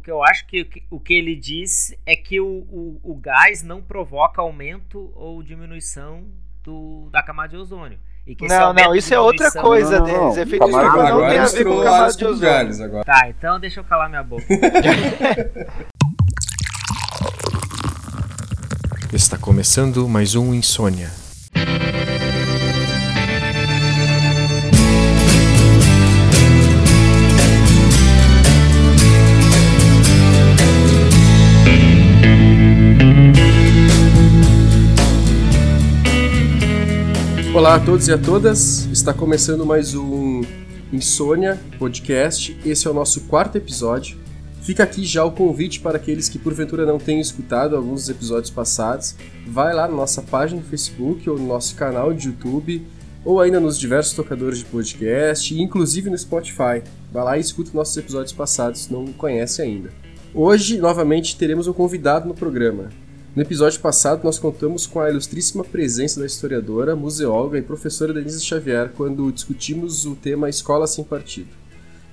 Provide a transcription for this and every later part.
que eu acho que o que ele diz é que o, o, o gás não provoca aumento ou diminuição do, da camada de ozônio. não, não, isso é outra coisa não, deles. Não, Efeito estufa não tem a ver com camada de ozônio. Agora. Tá, então deixa eu calar minha boca. Está começando mais um Insônia. Olá a todos e a todas, está começando mais um Insônia Podcast. Esse é o nosso quarto episódio. Fica aqui já o convite para aqueles que porventura não tenham escutado alguns dos episódios passados. Vai lá na nossa página no Facebook ou no nosso canal de YouTube ou ainda nos diversos tocadores de podcast, inclusive no Spotify. Vai lá e escuta nossos episódios passados se não conhece ainda. Hoje, novamente, teremos um convidado no programa. No episódio passado, nós contamos com a ilustríssima presença da historiadora, museóloga e professora Denise Xavier quando discutimos o tema Escola Sem Partido.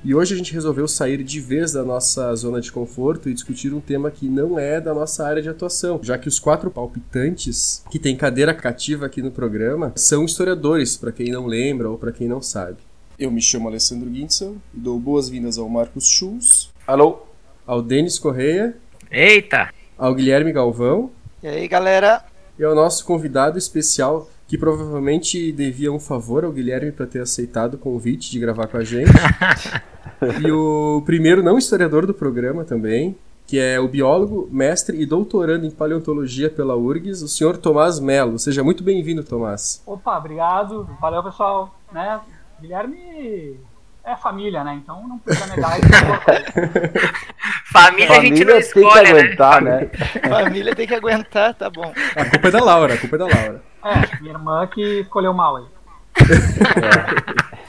E hoje a gente resolveu sair de vez da nossa zona de conforto e discutir um tema que não é da nossa área de atuação, já que os quatro palpitantes que têm cadeira cativa aqui no programa são historiadores, para quem não lembra ou para quem não sabe. Eu me chamo Alessandro Guinzel e dou boas-vindas ao Marcos Schulz. Alô. Ao Denis Correia. Eita! Ao Guilherme Galvão. E aí, galera? E ao nosso convidado especial, que provavelmente devia um favor ao Guilherme para ter aceitado o convite de gravar com a gente. e o primeiro não historiador do programa também, que é o biólogo, mestre e doutorando em paleontologia pela URGS, o senhor Tomás Melo. Seja muito bem-vindo, Tomás. Opa, obrigado. Valeu, pessoal. Né? Guilherme é família, né? Então não precisa negar isso. família, família a gente não escolhe, tem que aguentar, né? né? família tem que aguentar, tá bom. A culpa é da Laura, a culpa é da Laura. É, minha irmã que escolheu mal aí.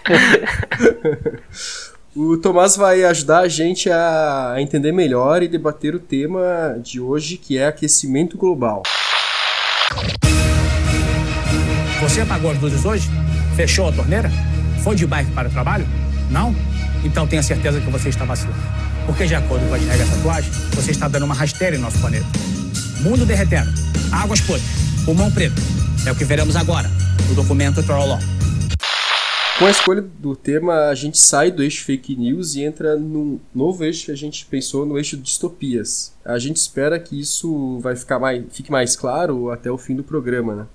É. O Tomás vai ajudar a gente a entender melhor e debater o tema de hoje, que é aquecimento global. Você apagou as luzes hoje? Fechou a torneira? Foi de bike para o trabalho? Não? Então tenha certeza que você está vacilando. Porque, de acordo com as regras atuais, você está dando uma rasteira em nosso planeta. Mundo derretendo, águas podres, pulmão preto. É o que veremos agora no documento Trollon. Com a escolha do tema, a gente sai do eixo fake news e entra num novo eixo que a gente pensou no eixo distopias. A gente espera que isso vai ficar mais, fique mais claro até o fim do programa. Né?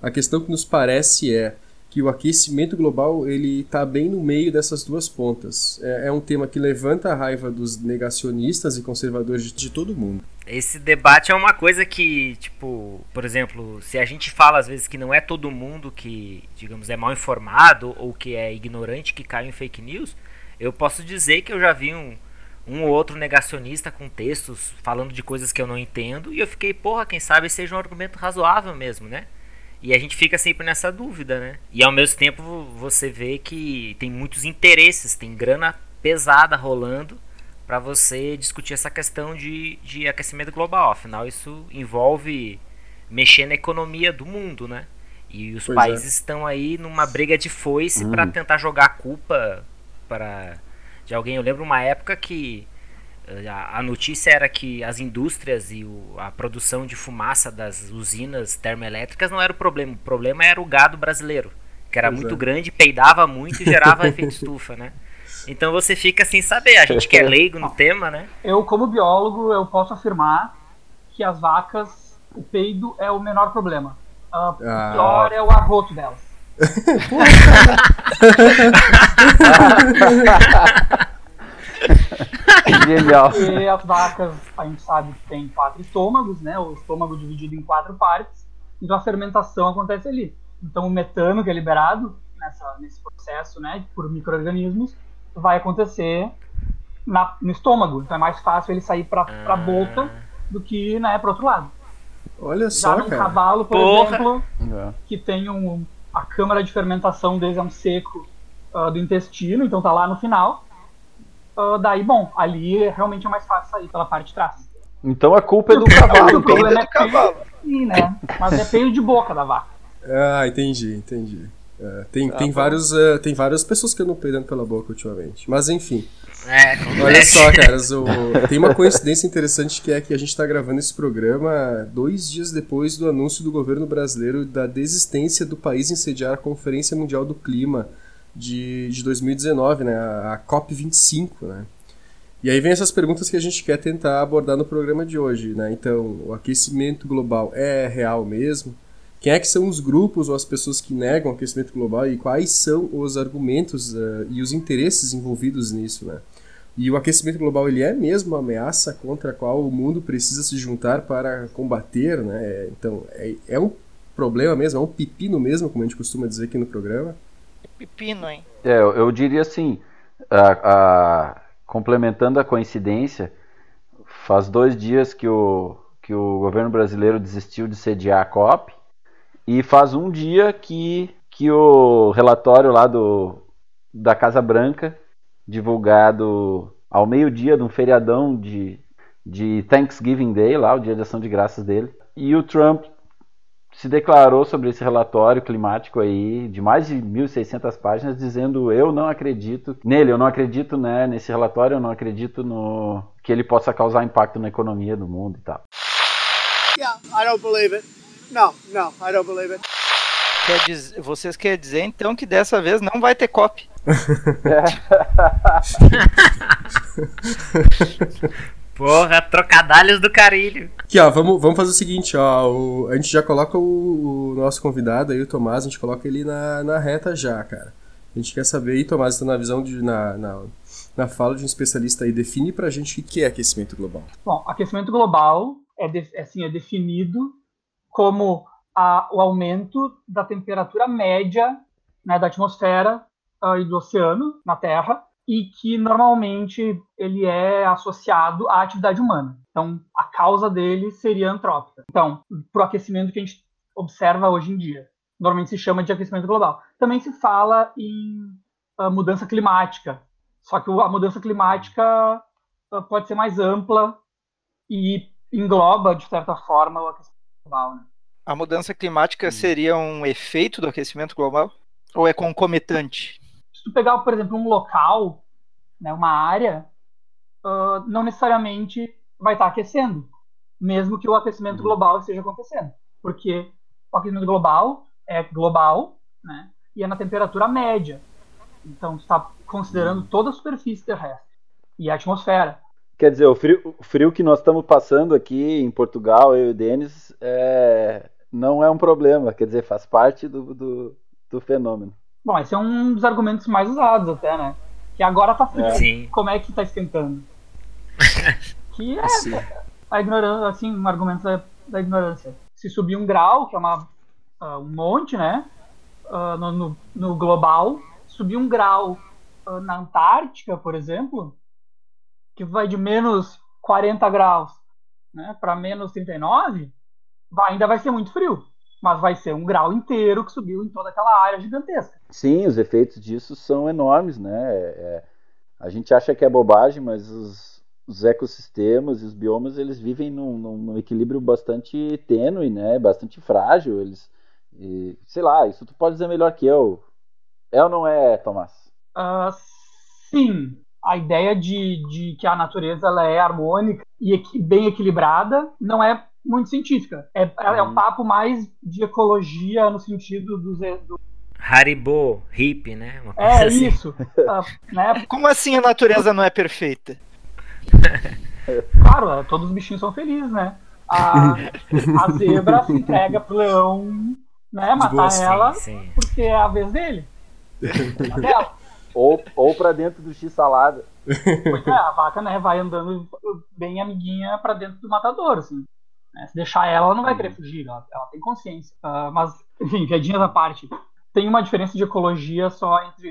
A questão que nos parece é que o aquecimento global ele está bem no meio dessas duas pontas. É, é, um tema que levanta a raiva dos negacionistas e conservadores de, de, todo mundo. Esse debate é uma coisa que, tipo, por exemplo, se a gente fala às vezes que não é todo mundo que, digamos, é mal informado ou que é ignorante que cai em fake news, eu posso dizer que eu já vi um, um ou outro negacionista com textos falando de coisas que eu não entendo e eu fiquei, porra, quem sabe seja um argumento razoável mesmo, né? E a gente fica sempre nessa dúvida, né? E ao mesmo tempo você vê que tem muitos interesses, tem grana pesada rolando para você discutir essa questão de, de aquecimento global. Afinal, isso envolve mexer na economia do mundo, né? E os pois países é. estão aí numa briga de foice hum. para tentar jogar a culpa para de alguém. Eu lembro uma época que a, notícia era que as indústrias e o, a produção de fumaça das usinas termoelétricas não era o problema. O problema era o gado brasileiro, que era pois muito é. grande, peidava muito e gerava efeito estufa, né? Então você fica sem saber. A gente que é leigo no tema, né? Eu, como biólogo, eu posso afirmar que as vacas, o peido é o menor problema. O ah. pior é o arroto delas. Genial. E as vacas, a gente sabe que tem quatro estômagos, né? O estômago dividido em quatro partes. Então a fermentação acontece ali. Então o metano que é liberado nessa, nesse processo, né, por micro-organismos, vai acontecer na, no estômago. Então é mais fácil ele sair para a boca do que né, para outro lado. Olha só, Já num cavalo, por Porra. exemplo, é. que tem um, a câmara de fermentação dele é um seco uh, do intestino, então tá lá no final. Uh, daí, bom, ali realmente é mais fácil sair pela parte de trás. Então a culpa é do cavalo. o problema é do cavalo. Sim, né? Mas é feio de boca da vaca. Ah, entendi, entendi. É, tem, tem, vários, uh, tem várias pessoas que eu não perdendo pela boca ultimamente. Mas enfim. É, Olha só, caras, o... tem uma coincidência interessante que é que a gente está gravando esse programa dois dias depois do anúncio do governo brasileiro da desistência do país em sediar a Conferência Mundial do Clima de, de 2019, né, a, COP25, né. E aí vem essas perguntas que a gente quer tentar abordar no programa de hoje, né. Então, o aquecimento global é real mesmo? Quem é que são os grupos ou as pessoas que negam o aquecimento global e quais são os argumentos uh, e os interesses envolvidos nisso, né? E o aquecimento global ele é mesmo uma ameaça contra a qual o mundo precisa se juntar para combater, né? Então é, é um problema mesmo, é um pepino mesmo, como a gente costuma dizer aqui no programa. Pepino, hein? É, eu, eu diria assim, a, a, complementando a coincidência, faz dois dias que o, que o governo brasileiro desistiu de sediar a COP e faz um dia que, que o relatório lá do, da Casa Branca, divulgado ao meio-dia de um feriadão de, de Thanksgiving Day, lá, o dia de ação de graças dele, e o Trump se declarou sobre esse relatório climático aí, de mais de 1.600 páginas, dizendo eu não acredito nele, eu não acredito né, nesse relatório, eu não acredito no que ele possa causar impacto na economia do mundo e tal. Yeah, I don't believe it. Não, não, I don't believe it. Quer dizer, vocês querem dizer então que dessa vez não vai ter cop? Porra, trocadalhos do carilho. Aqui, ó, vamos, vamos fazer o seguinte, ó. O, a gente já coloca o, o, nosso convidado aí, o Tomás, a gente coloca ele na, na reta já, cara. A gente quer saber aí, Tomás, está na visão de. Na, na, na fala de um especialista aí, define pra gente o que é aquecimento global. Bom, aquecimento global é, de, assim, é definido como a, o aumento da temperatura média né, da atmosfera uh, e do oceano na Terra e que normalmente ele é associado à atividade humana. Então, a causa dele seria antrópica. Então, para o aquecimento que a gente observa hoje em dia, normalmente se chama de aquecimento global. Também se fala em uh, mudança climática, só que a mudança climática uh, pode ser mais ampla e engloba, de certa forma, o aquecimento global. Né? A mudança climática seria um efeito do aquecimento global? Ou é concomitante? Tu pegar, por exemplo, um local, né, uma área, uh, não necessariamente vai estar aquecendo, mesmo que o aquecimento uhum. global esteja acontecendo. Porque o aquecimento global é global, né, e é na temperatura média. Então, tu está considerando toda a superfície terrestre e a atmosfera. Quer dizer, o frio, o frio que nós estamos passando aqui em Portugal, eu e o Denis, é, não é um problema, quer dizer, faz parte do, do, do fenômeno. Bom, esse é um dos argumentos mais usados até, né? Que agora tá frio. É. Como é que tá esquentando? que é Sim. a ignorância, assim, um argumento da, da, ignorância. Se subir um grau, que é uma, uh, um monte, né? Uh, no, no, no, global, subir um grau uh, na Antártica, por exemplo, que vai de menos 40 graus né, para menos 39, vai, ainda vai ser muito frio. Mas vai ser um grau inteiro que subiu em toda aquela área gigantesca. Sim, os efeitos disso são enormes, né? É, é a gente acha que é bobagem, mas os, os ecossistemas e os biomas eles vivem num, num, num, equilíbrio bastante tênue, né? Bastante frágil. Eles, e, sei lá, isso tu pode dizer melhor que eu. É ou não é, Tomás? Uh, sim. A ideia de, de que a natureza ela é harmônica e bem equilibrada não é muito científica. É, é um uhum. papo mais de ecologia no sentido dos. Do... Haribo, hippie, né? é assim. isso. Uh, né? Como assim a natureza não é perfeita? Claro, todos os bichinhos são felizes, né? A, a zebra se entrega pro leão né, matar boa, ela sim, sim. porque é a vez dele. ou, ou pra dentro do X-salada. Pois é, a vaca né, vai andando bem amiguinha pra dentro do matador, assim. Né? Se deixar ela, ela não vai querer fugir, ela, ela tem consciência. Uh, mas, enfim, piadinhas à parte. Tem uma diferença de ecologia só entre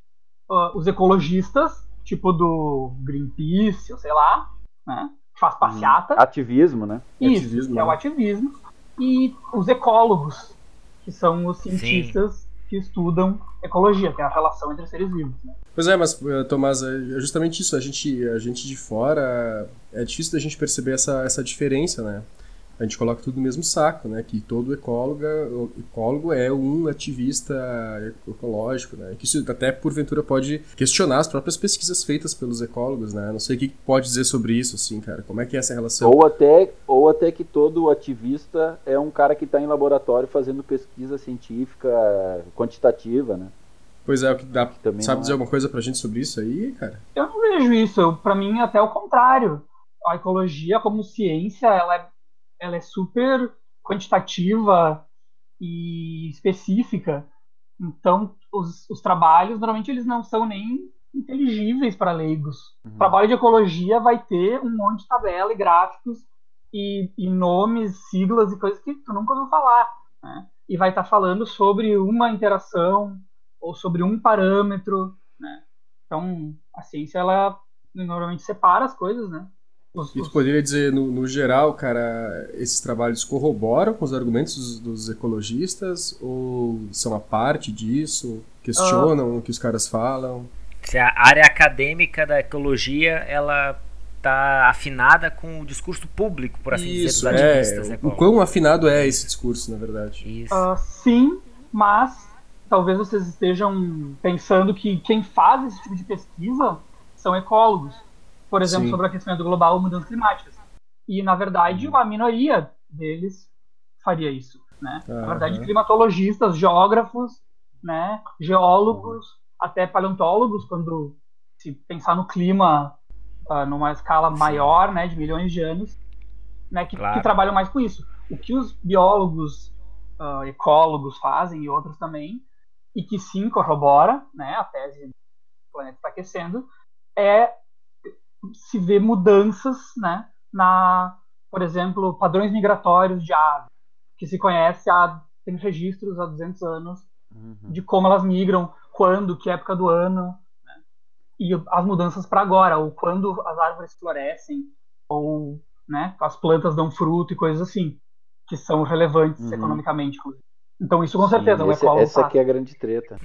uh, os ecologistas, tipo do Greenpeace, ou sei lá, né? Que faz passeata. Hum, ativismo, né? Isso, ativismo, que é o né? ativismo. E os ecólogos, que são os cientistas Sim. que estudam ecologia, que é a relação entre seres vivos. Né? Pois é, mas, eh, Tomás, é justamente isso. A gente, a gente de fora, é difícil da gente perceber essa, essa diferença, né? A gente coloca tudo no mesmo saco, né? Que todo ecólogo, ecólogo é um ativista ecológico, né? Que isso até porventura pode questionar as próprias pesquisas feitas pelos ecólogos, né? Não sei o que pode dizer sobre isso, assim, cara. Como é que é essa relação? Ou até, ou até que todo ativista é um cara que está em laboratório fazendo pesquisa científica quantitativa, né? Pois é, o que dá. Que também Sabe dizer é. alguma coisa pra gente sobre isso aí, cara? Eu não vejo isso. Pra mim, até o contrário. A ecologia, como ciência, ela é, ela é super quantitativa e específica. Então, os, os trabalhos, normalmente, eles não são nem inteligíveis para leigos. O trabalho de ecologia vai ter um monte de tabela e gráficos e, e nomes, siglas e coisas que tu nunca ouviu falar. né? E vai estar falando sobre uma interação ou sobre um parâmetro. Né? Então, a ciência, ela normalmente separa as coisas, né? E tu poderia dizer, no, no geral, cara, esses trabalhos corroboram com os argumentos dos, dos ecologistas ou são a parte disso? Questionam o que os caras falam? Se a área acadêmica da ecologia ela tá afinada com o discurso público, por assim Isso, dizer, dos ativistas é. O ecólogos. quão afinado é esse discurso, na verdade? Isso. Ah, sim, mas talvez vocês estejam pensando que quem faz esse tipo de pesquisa são ecólogos. Por exemplo, Sim. sobre aquecimento global ou mudanças climáticas. E, na verdade, uma minoria deles faria isso. Né? Na Aham. verdade, climatologistas, geógrafos, né, geólogos, até paleontólogos, quando se pensar no clima ah, numa escala maior, né, de milhões de anos, né, que, Claro. que trabalham mais com isso. O que os biólogos, ah, ecólogos fazem e outros também, e que sim corrobora, né, a tese do planeta está aquecendo, é se ver mudanças, né, na, por exemplo, padrões migratórios de aves, que se conhece há tem registros há 200 anos Uhum. de como elas migram, quando, que época do ano, né? e as mudanças para agora, ou quando as árvores florescem, ou né, as plantas dão fruto e coisas assim, que são relevantes Uhum. economicamente. inclusive. Então isso com Sim, certeza o esse- ecólogo essa faz. aqui é a grande treta.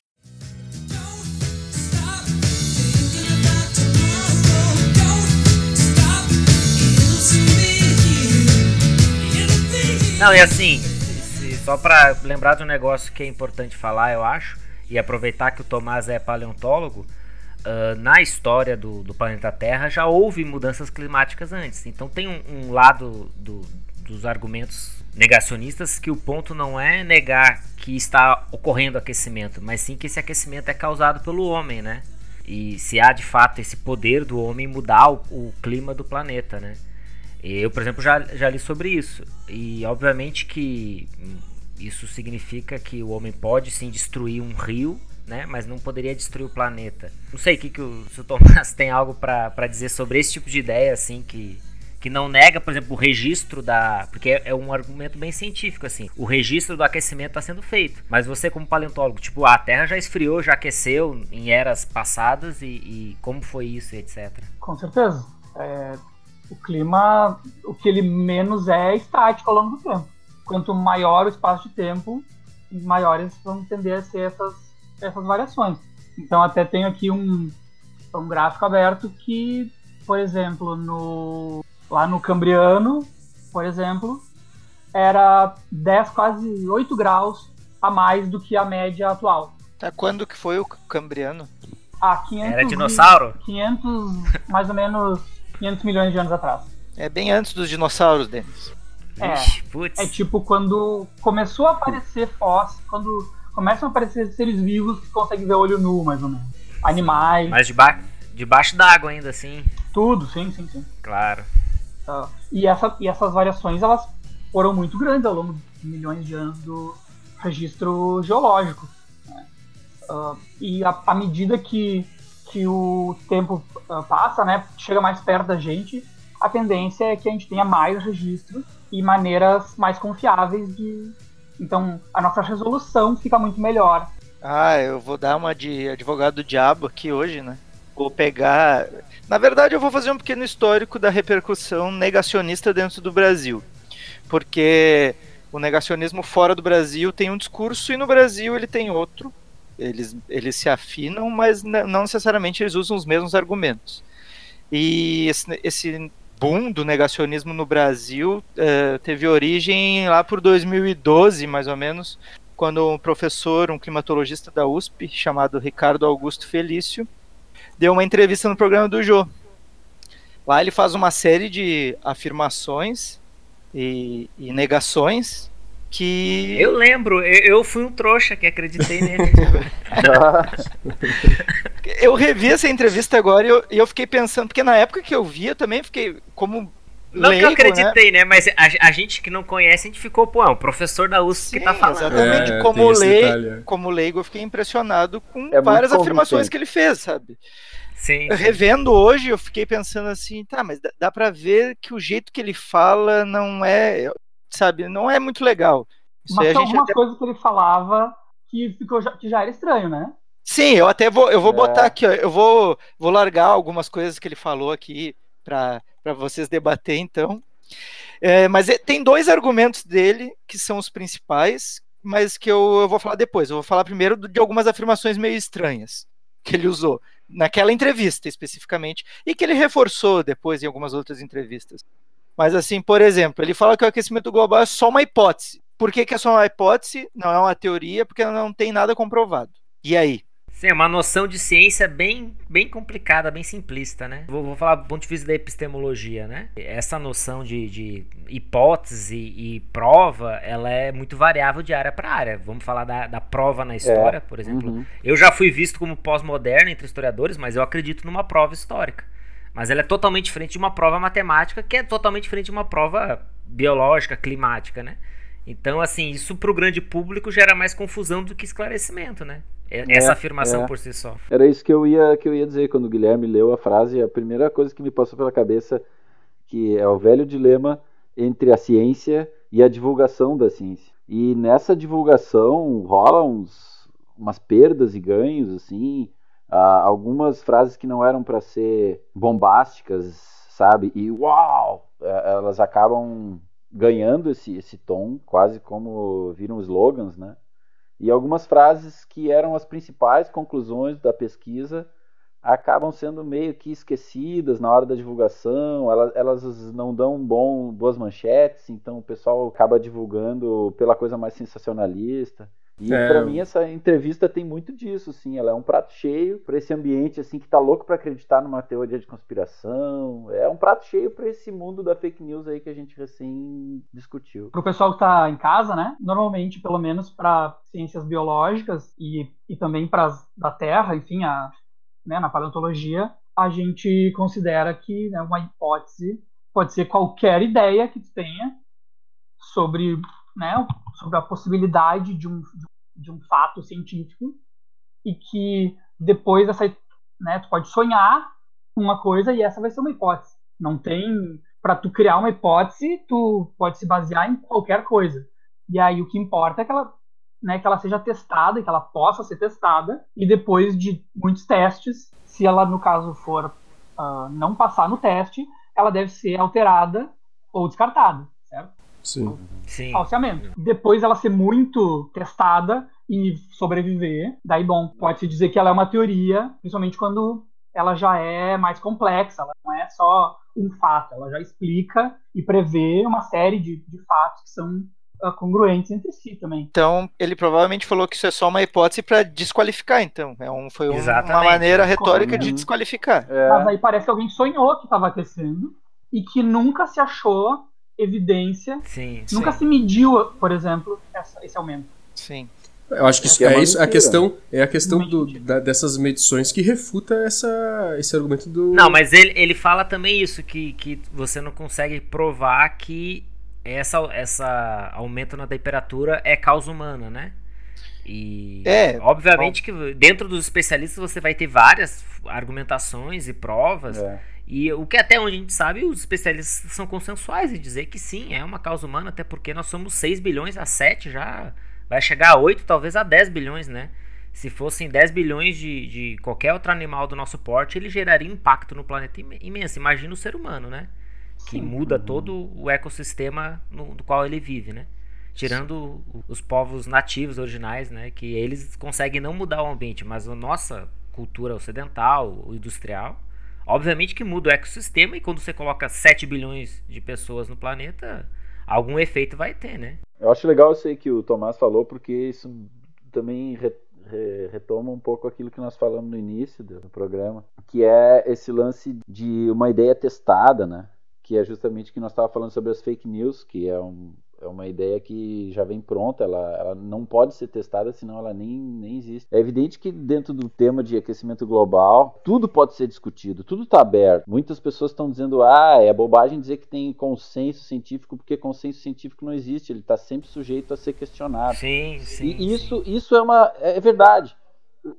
Não, e assim, se- só pra lembrar de um negócio que é importante falar, eu acho, e aproveitar que o Tomás é paleontólogo, ah, na história do, do planeta Terra já houve mudanças climáticas antes. Então tem um, um lado do- dos argumentos negacionistas que o ponto não é negar que está ocorrendo aquecimento, mas sim que esse aquecimento é causado pelo homem, né? E se há de fato esse poder do homem mudar o, o clima do planeta, né? Eu, por exemplo, já, já li sobre isso. E obviamente que isso significa que o homem pode sim destruir um rio, né? Mas não poderia destruir o planeta. Não sei que, que o, se o Tomás tem algo pra dizer sobre esse tipo de ideia, assim, que, que não nega, por exemplo, o registro da. Porque é, é um argumento bem científico, assim. O registro do aquecimento está sendo feito. Mas você, como paleontólogo, tipo, a Terra já esfriou, já aqueceu em eras passadas e, e como foi isso, etc. Com certeza. É, o clima, o que ele menos é, é estático ao longo do tempo. Quanto maior o espaço de tempo, maiores vão tender a ser essas, essas variações. Então, até tenho aqui um, um gráfico aberto que, por exemplo, no, lá no Cambriano, por exemplo, era 10, quase 8 graus a mais do que a média atual. Tá, quando que foi o Cambriano? Há 500 Era dinossauro? 500, mais ou menos 500 milhões de anos atrás. É bem antes dos dinossauros, Denis. É. Ixi. É tipo quando começou a aparecer fósseis, quando começam a aparecer seres vivos que conseguem ver olho nu, mais ou menos. Animais, Mas deba debaixo d'água ainda, assim. tudo, sim, sim, sim. Claro. Tá. E, essa, e essas variações, elas foram muito grandes ao longo de milhões de anos do registro geológico. né? Ah, e à medida que, que o tempo ah, passa, né, chega mais perto da gente, a tendência é que a gente tenha mais registros e maneiras mais confiáveis de. Então, a nossa resolução fica muito melhor. Ah, eu vou dar uma de advogado do diabo aqui hoje, né? Vou pegar. Na verdade, eu vou fazer um pequeno histórico da repercussão negacionista dentro do Brasil. Porque o negacionismo fora do Brasil tem um discurso e no Brasil ele tem outro. Eles, eles se afinam, mas não necessariamente eles usam os mesmos argumentos. E esse, esse boom do negacionismo no Brasil uh, teve origem lá por 2012, mais ou menos, quando um professor, um climatologista da USP, chamado Ricardo Augusto Felício, deu uma entrevista no programa do Jô. Lá ele faz uma série de afirmações e, e negações que. Eu lembro, eu, eu, fui um trouxa que acreditei nele. eu revi essa entrevista agora e eu, eu, fiquei pensando, porque na época que eu vi, eu também fiquei como. Não leigo, que eu acreditei, né? né? Mas a, a, gente que não conhece, a gente ficou, pô, é um professor da USP Sim, que tá falando. Exatamente, é, como, leigo, como leigo, eu fiquei impressionado com é várias afirmações que ele fez, sabe? Sim, Revendo hoje, eu fiquei pensando assim, tá, mas dá, dá para ver que o jeito que ele fala não é, sabe, não é muito legal. Isso mas tem algumas até... coisas que ele falava que ficou já, que já era estranho, né? Sim, eu até vou, eu vou é. botar aqui, ó, eu vou, vou largar algumas coisas que ele falou aqui para vocês debater, então. É, mas é, tem dois argumentos dele que são os principais, mas que eu, eu vou falar depois. Eu vou falar primeiro de algumas afirmações meio estranhas que ele usou naquela entrevista especificamente, e que ele reforçou depois em algumas outras entrevistas. Mas assim, por exemplo, ele fala que o aquecimento global é só uma hipótese. Por que, que é só uma hipótese? Não é uma teoria, porque não tem nada comprovado. E aí? Sim, é uma noção de ciência bem, bem complicada, bem simplista, né? Vou, vou falar do ponto de vista da epistemologia, né? Essa noção de, de hipótese e prova, ela é muito variável de área para área. Vamos falar da, da prova na história, é. por exemplo. Uhum. Eu já fui visto como pós-moderno entre historiadores, mas eu acredito numa prova histórica. Mas ela é totalmente diferente de uma prova matemática, que é totalmente diferente de uma prova biológica, climática, né? Então, assim, isso para o grande público gera mais confusão do que esclarecimento, né? É, essa é, afirmação é. por si só. Era isso que eu ia que eu ia dizer quando o Guilherme leu a frase. A primeira coisa que me passou pela cabeça que é o velho dilema entre a ciência e a divulgação da ciência. E nessa divulgação rola uns, umas perdas e ganhos assim, ah, algumas frases que não eram para ser bombásticas, sabe? E uau, é, elas acabam ganhando esse, esse tom, quase como viram slogans, né? E algumas frases que eram as principais conclusões da pesquisa acabam sendo meio que esquecidas na hora da divulgação, elas, elas não dão bom, boas manchetes, então o pessoal acaba divulgando pela coisa mais sensacionalista. E é. para mim essa entrevista tem muito disso, sim. Ela é um prato cheio para esse ambiente assim que tá louco para acreditar numa teoria de conspiração. É um prato cheio para esse mundo da fake news aí que a gente recém discutiu. Para o pessoal que tá em casa, né? Normalmente, pelo menos para ciências biológicas e, e também para da Terra, enfim, a, né, na paleontologia, a gente considera que né, uma hipótese pode ser qualquer ideia que tu tenha sobre né, sobre a possibilidade de um, de um fato científico e que depois essa, né, tu pode sonhar uma coisa e essa vai ser uma hipótese. Não tem para tu criar uma hipótese, tu pode se basear em qualquer coisa. E aí o que importa é que ela, né, que ela seja testada, que ela possa ser testada e depois de muitos testes, se ela no caso for uh, não passar no teste, ela deve ser alterada ou descartada? Sim. Sim. Falseamento. Depois ela ser muito testada e sobreviver, daí bom, pode-se dizer que ela é uma teoria, principalmente quando ela já é mais complexa, ela não é só um fato, ela já explica e prevê uma série de, de fatos que são uh, congruentes entre si também. Então, ele provavelmente falou que isso é só uma hipótese para desqualificar, então. É um, foi um, uma maneira retórica de desqualificar. É. Mas aí parece que alguém sonhou que estava aquecendo e que nunca se achou evidência. Sim, Nunca sim. se mediu, por exemplo, essa, esse aumento. Sim. Eu acho que isso, é, é isso, a questão é a questão do, da, dessas medições que refuta essa, esse argumento do. Não, mas ele, ele fala também isso que, que você não consegue provar que essa essa aumento na temperatura é causa humana, né? E é, obviamente que dentro dos especialistas você vai ter várias argumentações e provas. É. E o que até onde a gente sabe, os especialistas são consensuais em dizer que sim, é uma causa humana, até porque nós somos 6 bilhões a 7 já. Vai chegar a 8, talvez a 10 bilhões, né? Se fossem 10 bilhões de, de qualquer outro animal do nosso porte, ele geraria impacto no planeta imenso. Imagina o ser humano, né? Que sim. muda todo o ecossistema no, no qual ele vive, né? Tirando os povos nativos originais, né? Que eles conseguem não mudar o ambiente, mas a nossa cultura ocidental, o industrial, Obviamente que muda o ecossistema e quando você coloca 7 bilhões de pessoas no planeta, algum efeito vai ter, né? Eu acho legal isso aí que o Tomás falou, porque isso também re, re, retoma um pouco aquilo que nós falamos no início do programa, que é esse lance de uma ideia testada, né? Que é justamente o que nós estávamos falando sobre as fake news, que é um, é uma ideia que já vem pronta, ela, ela não pode ser testada, senão ela nem, nem existe. É evidente que dentro do tema de aquecimento global, tudo pode ser discutido, tudo está aberto. Muitas pessoas estão dizendo, ah, é bobagem dizer que tem consenso científico, porque consenso científico não existe, ele está sempre sujeito a ser questionado. Sim, sim. E isso, sim. isso é, uma, é verdade.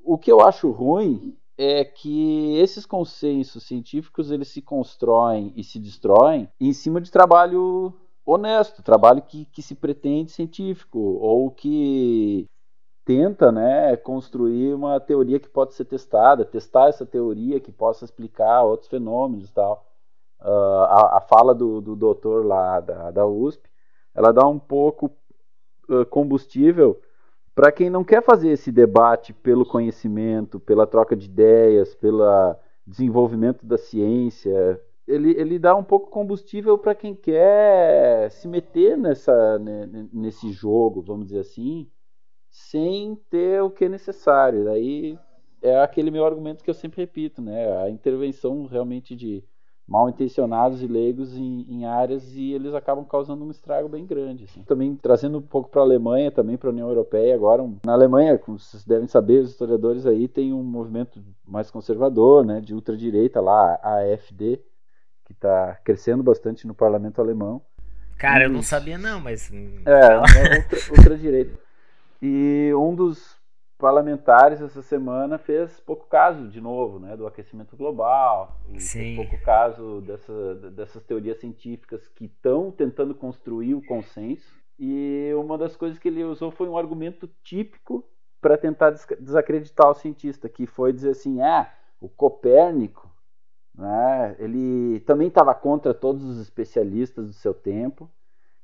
O que eu acho ruim é que esses consensos científicos eles se constroem e se destroem em cima de trabalho honesto, trabalho que, que se pretende científico ou que tenta né, construir uma teoria que pode ser testada, testar essa teoria que possa explicar outros fenômenos e tal. Uh, a, a, fala do, do doutor lá da, da USP, ela dá um pouco uh, combustível para quem não quer fazer esse debate pelo conhecimento, pela troca de ideias, pelo desenvolvimento da ciência, ele, ele dá um pouco combustível para quem quer se meter nessa, né, nesse jogo, vamos dizer assim, sem ter o que é necessário. Daí é aquele meu argumento que eu sempre repito, né? A intervenção realmente de mal intencionados e leigos em, em, áreas e eles acabam causando um estrago bem grande. Assim. Também trazendo um pouco para a Alemanha, também para a União Europeia. Agora, um, na Alemanha, como vocês devem saber, os historiadores aí tem um movimento mais conservador, né, de ultradireita lá, a AfD, que está crescendo bastante no parlamento alemão. Cara, e... eu não sabia não, mas... É, outra, outra direita. E um dos parlamentares essa semana fez pouco caso, de novo, né, do aquecimento global. E Sim. pouco caso dessa, dessas teorias científicas que estão tentando construir o consenso. E uma das coisas que ele usou foi um argumento típico para tentar desacreditar o cientista, que foi dizer assim, ah, o Copérnico né? Ele também estava contra todos os especialistas do seu tempo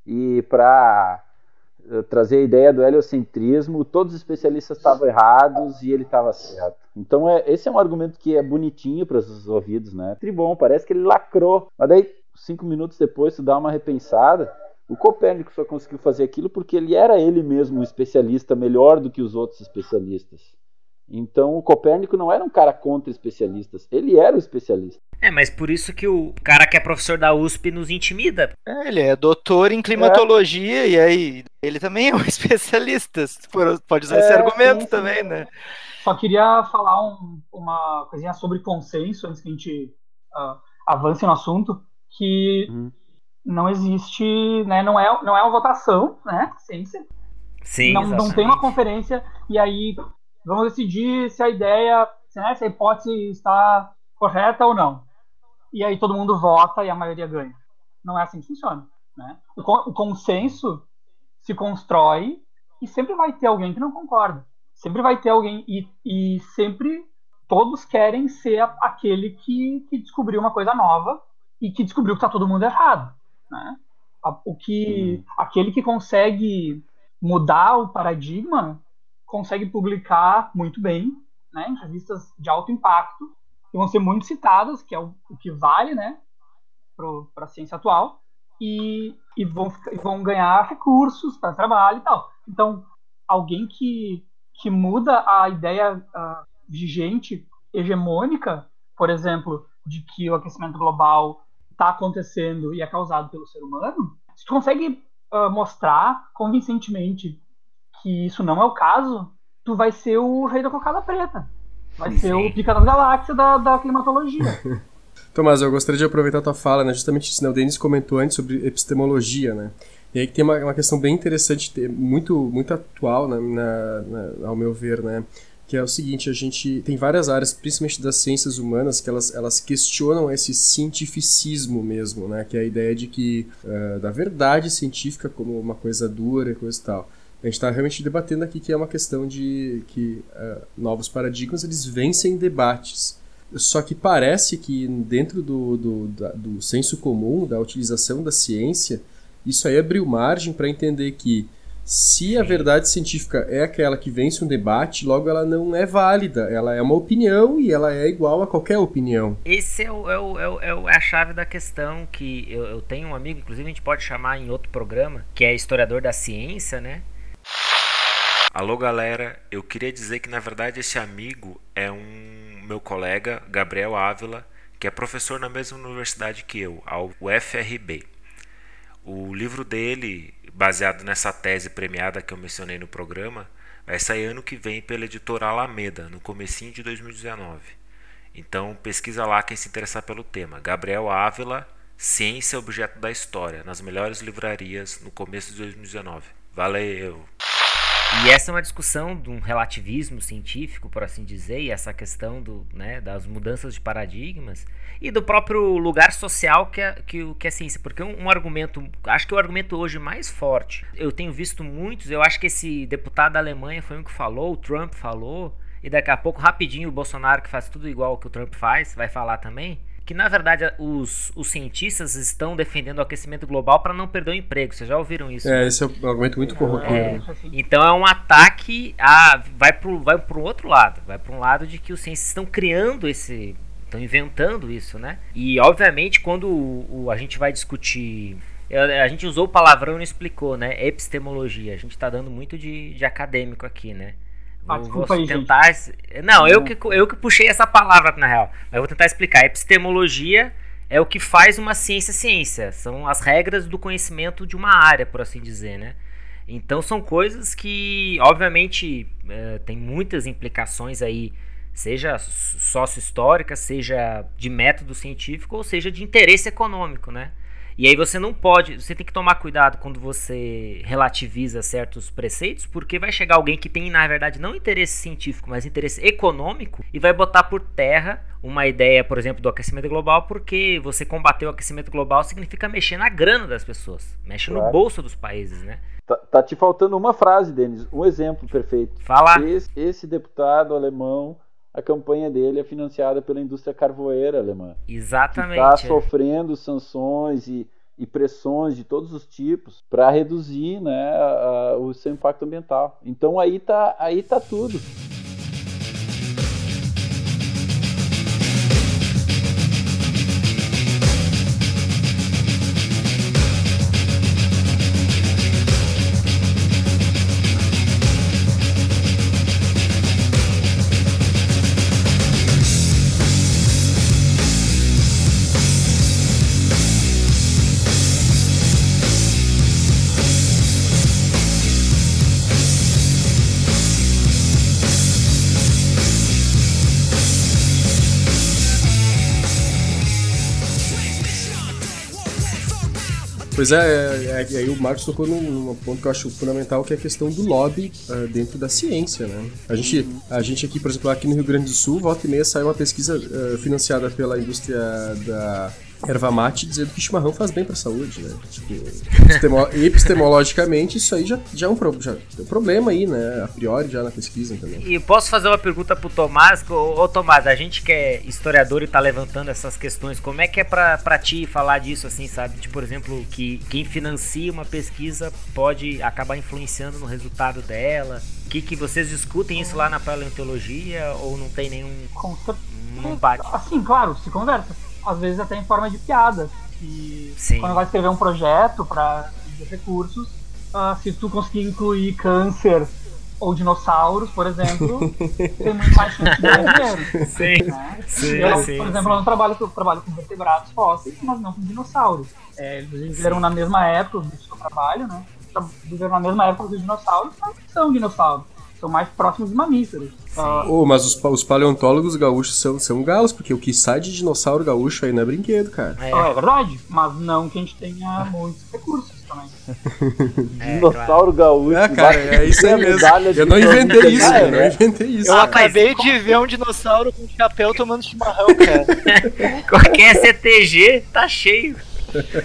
e para eh, trazer a ideia do heliocentrismo, todos os especialistas estavam errados e ele estava certo. Então é, esse é um argumento que é bonitinho para os ouvidos, né? Tribom, parece que ele lacrou. Mas daí cinco minutos depois tu dá uma repensada. O Copérnico só conseguiu fazer aquilo porque ele era ele mesmo um especialista melhor do que os outros especialistas. Então o Copérnico não era um cara contra especialistas, ele era o especialista. É, mas por isso que o cara que é professor da USP nos intimida. É, ele é doutor em climatologia é. e aí ele também é um especialista. Pode usar é, esse argumento sim, também, sim. né? Só queria falar um, uma coisinha sobre consenso antes que a gente uh, avance no assunto, que uhum. não existe, né, não é, não é uma votação, né, ciência. Sim, não, não tem uma conferência e aí vamos decidir se a ideia, né, se a hipótese está correta ou não. E aí todo mundo vota e a maioria ganha. Não é assim que funciona. Né? O, o consenso se constrói e sempre vai ter alguém que não concorda. Sempre vai ter alguém e, e sempre todos querem ser aquele que, que descobriu uma coisa nova e que descobriu que está todo mundo errado. Né? O que, uhum. Aquele que consegue mudar o paradigma consegue publicar muito bem, né, em revistas de alto impacto, que vão ser muito citadas, que é o, o que vale, né, para a ciência atual, e, e vão, vão ganhar recursos para trabalho e tal. Então, alguém que, que muda a ideia uh, vigente, hegemônica, por exemplo, de que o aquecimento global está acontecendo e é causado pelo ser humano, se tu consegue uh, mostrar convincentemente que isso não é o caso, tu vai ser o rei da cocada preta. Vai Sim. ser o pica das galáxias da, da climatologia. Tomás, eu gostaria de aproveitar a tua fala, né? Justamente isso, né? O Denis comentou antes sobre epistemologia, né? E aí tem uma, uma questão bem interessante, muito, muito atual, né? na, na, ao meu ver, né? Que é o seguinte, a gente tem várias áreas, principalmente das ciências humanas, que elas, elas questionam esse cientificismo mesmo, né? Que é a ideia de que, uh, da verdade científica como uma coisa dura e coisa e tal. A gente está realmente debatendo aqui que é uma questão de que uh, novos paradigmas eles vencem debates. Só que parece que dentro do, do, da, do senso comum, da utilização da ciência, isso aí abriu margem para entender que Se a verdade científica é aquela que vence um debate, logo ela não é válida. Ela é uma opinião e ela é igual a qualquer opinião. Esse é, o, é, o, é, o, é a chave da questão que eu, eu tenho um amigo, inclusive a gente pode chamar em outro programa, que é historiador da ciência, né? Alô galera, eu queria dizer que na verdade esse amigo é um meu colega, Gabriel Ávila, que é professor na mesma universidade que eu, a UFRB. O livro dele baseado nessa tese premiada que eu mencionei no programa, vai sair ano que vem pela editora Alameda, no comecinho de 2019. Então pesquisa lá quem se interessar pelo tema. Gabriel Ávila, Ciência Objeto da História, nas melhores livrarias no começo de 2019. Valeu! E essa é uma discussão de um relativismo científico, por assim dizer, e essa questão do, né, das mudanças de paradigmas e do próprio lugar social que é, que, que é a ciência. Porque um, um, argumento, acho que o argumento hoje mais forte, eu tenho visto muitos, eu acho que esse deputado da Alemanha foi um que falou, o Trump falou, e daqui a pouco, rapidinho, o Bolsonaro, que faz tudo igual que o Trump faz, vai falar também que na verdade os, os cientistas estão defendendo o aquecimento global para não perder o emprego. Vocês já ouviram isso? É, né? esse é um argumento muito corroqueiro. É, então é um ataque a vai para vai o outro lado, vai para um lado de que os cientistas estão criando esse estão inventando isso, né? E obviamente quando o, o, a gente vai discutir a gente usou o palavrão e não explicou, né? Epistemologia. A gente está dando muito de, de acadêmico aqui, né? Ah, vou, vou tentar. Gente. Não, eu que, eu que puxei essa palavra na real. Mas eu vou tentar explicar. Epistemologia é o que faz uma ciência ciência. São as regras do conhecimento de uma área, por assim dizer, né? Então são coisas que, obviamente, é, tem muitas implicações aí, seja sócio-históricas, seja de método científico, ou seja de interesse econômico, né? E aí você não pode, você tem que tomar cuidado quando você relativiza certos preceitos, porque vai chegar alguém que tem, na verdade, não interesse científico, mas interesse econômico e vai botar por terra uma ideia, por exemplo, do aquecimento global, porque você combater o aquecimento global significa mexer na grana das pessoas, mexe claro. no bolso dos países, né? Tá, tá, te faltando uma frase, Denis, um exemplo perfeito. Fala. Esse, esse deputado alemão a campanha dele é financiada pela indústria carvoeira alemã. Exatamente. Está é. sofrendo sanções e, e, pressões de todos os tipos para reduzir né, a, a, o seu impacto ambiental. Então aí tá, aí tá tudo. Pois é, é, é, aí o Marcos tocou num, num, ponto que eu acho fundamental, que é a questão do lobby uh, dentro da ciência, né? A gente, a gente aqui, por exemplo, aqui no Rio Grande do Sul, volta e meia sai uma pesquisa uh, financiada pela indústria da erva mate dizendo que chimarrão faz bem para a saúde, né? Tipo, epistemologicamente isso aí já, já, é um pro, já é um problema aí, né? A priori já na pesquisa também. E posso fazer uma pergunta pro Tomás? Ô, ô Tomás, a gente que é historiador e tá levantando essas questões, como é que é pra, pra ti falar disso assim, sabe? Tipo, por exemplo, que quem financia uma pesquisa pode acabar influenciando no resultado dela? Que, que vocês discutem isso lá na paleontologia ou não tem nenhum. Não bate? Assim, claro, se conversa às vezes até em forma de piada. E Sim. quando vai escrever um projeto para recursos, uh, se tu conseguir incluir câncer ou dinossauros, por exemplo, tem muito mais chance de ganhar dinheiro. Sim, né? sim, eu, sim, Por exemplo, sim. eu não trabalho, eu trabalho com vertebrados fósseis, mas não com dinossauros. É, eles viveram na mesma época, os que eu trabalho, né? Viveram na mesma época dos dinossauros, mas não são dinossauros são mais próximos de mamíferos. Uh, oh, mas os, os, paleontólogos gaúchos são, são galos, porque o que sai de dinossauro gaúcho aí não é brinquedo, cara. É, é verdade, mas não que a gente tenha muitos recursos também. É, dinossauro gaúcho. É, cara, é isso aí mesmo. Eu não inventei isso, eu não inventei isso. Eu acabei de ver um dinossauro com chapéu tomando chimarrão, cara. Qualquer CTG tá cheio.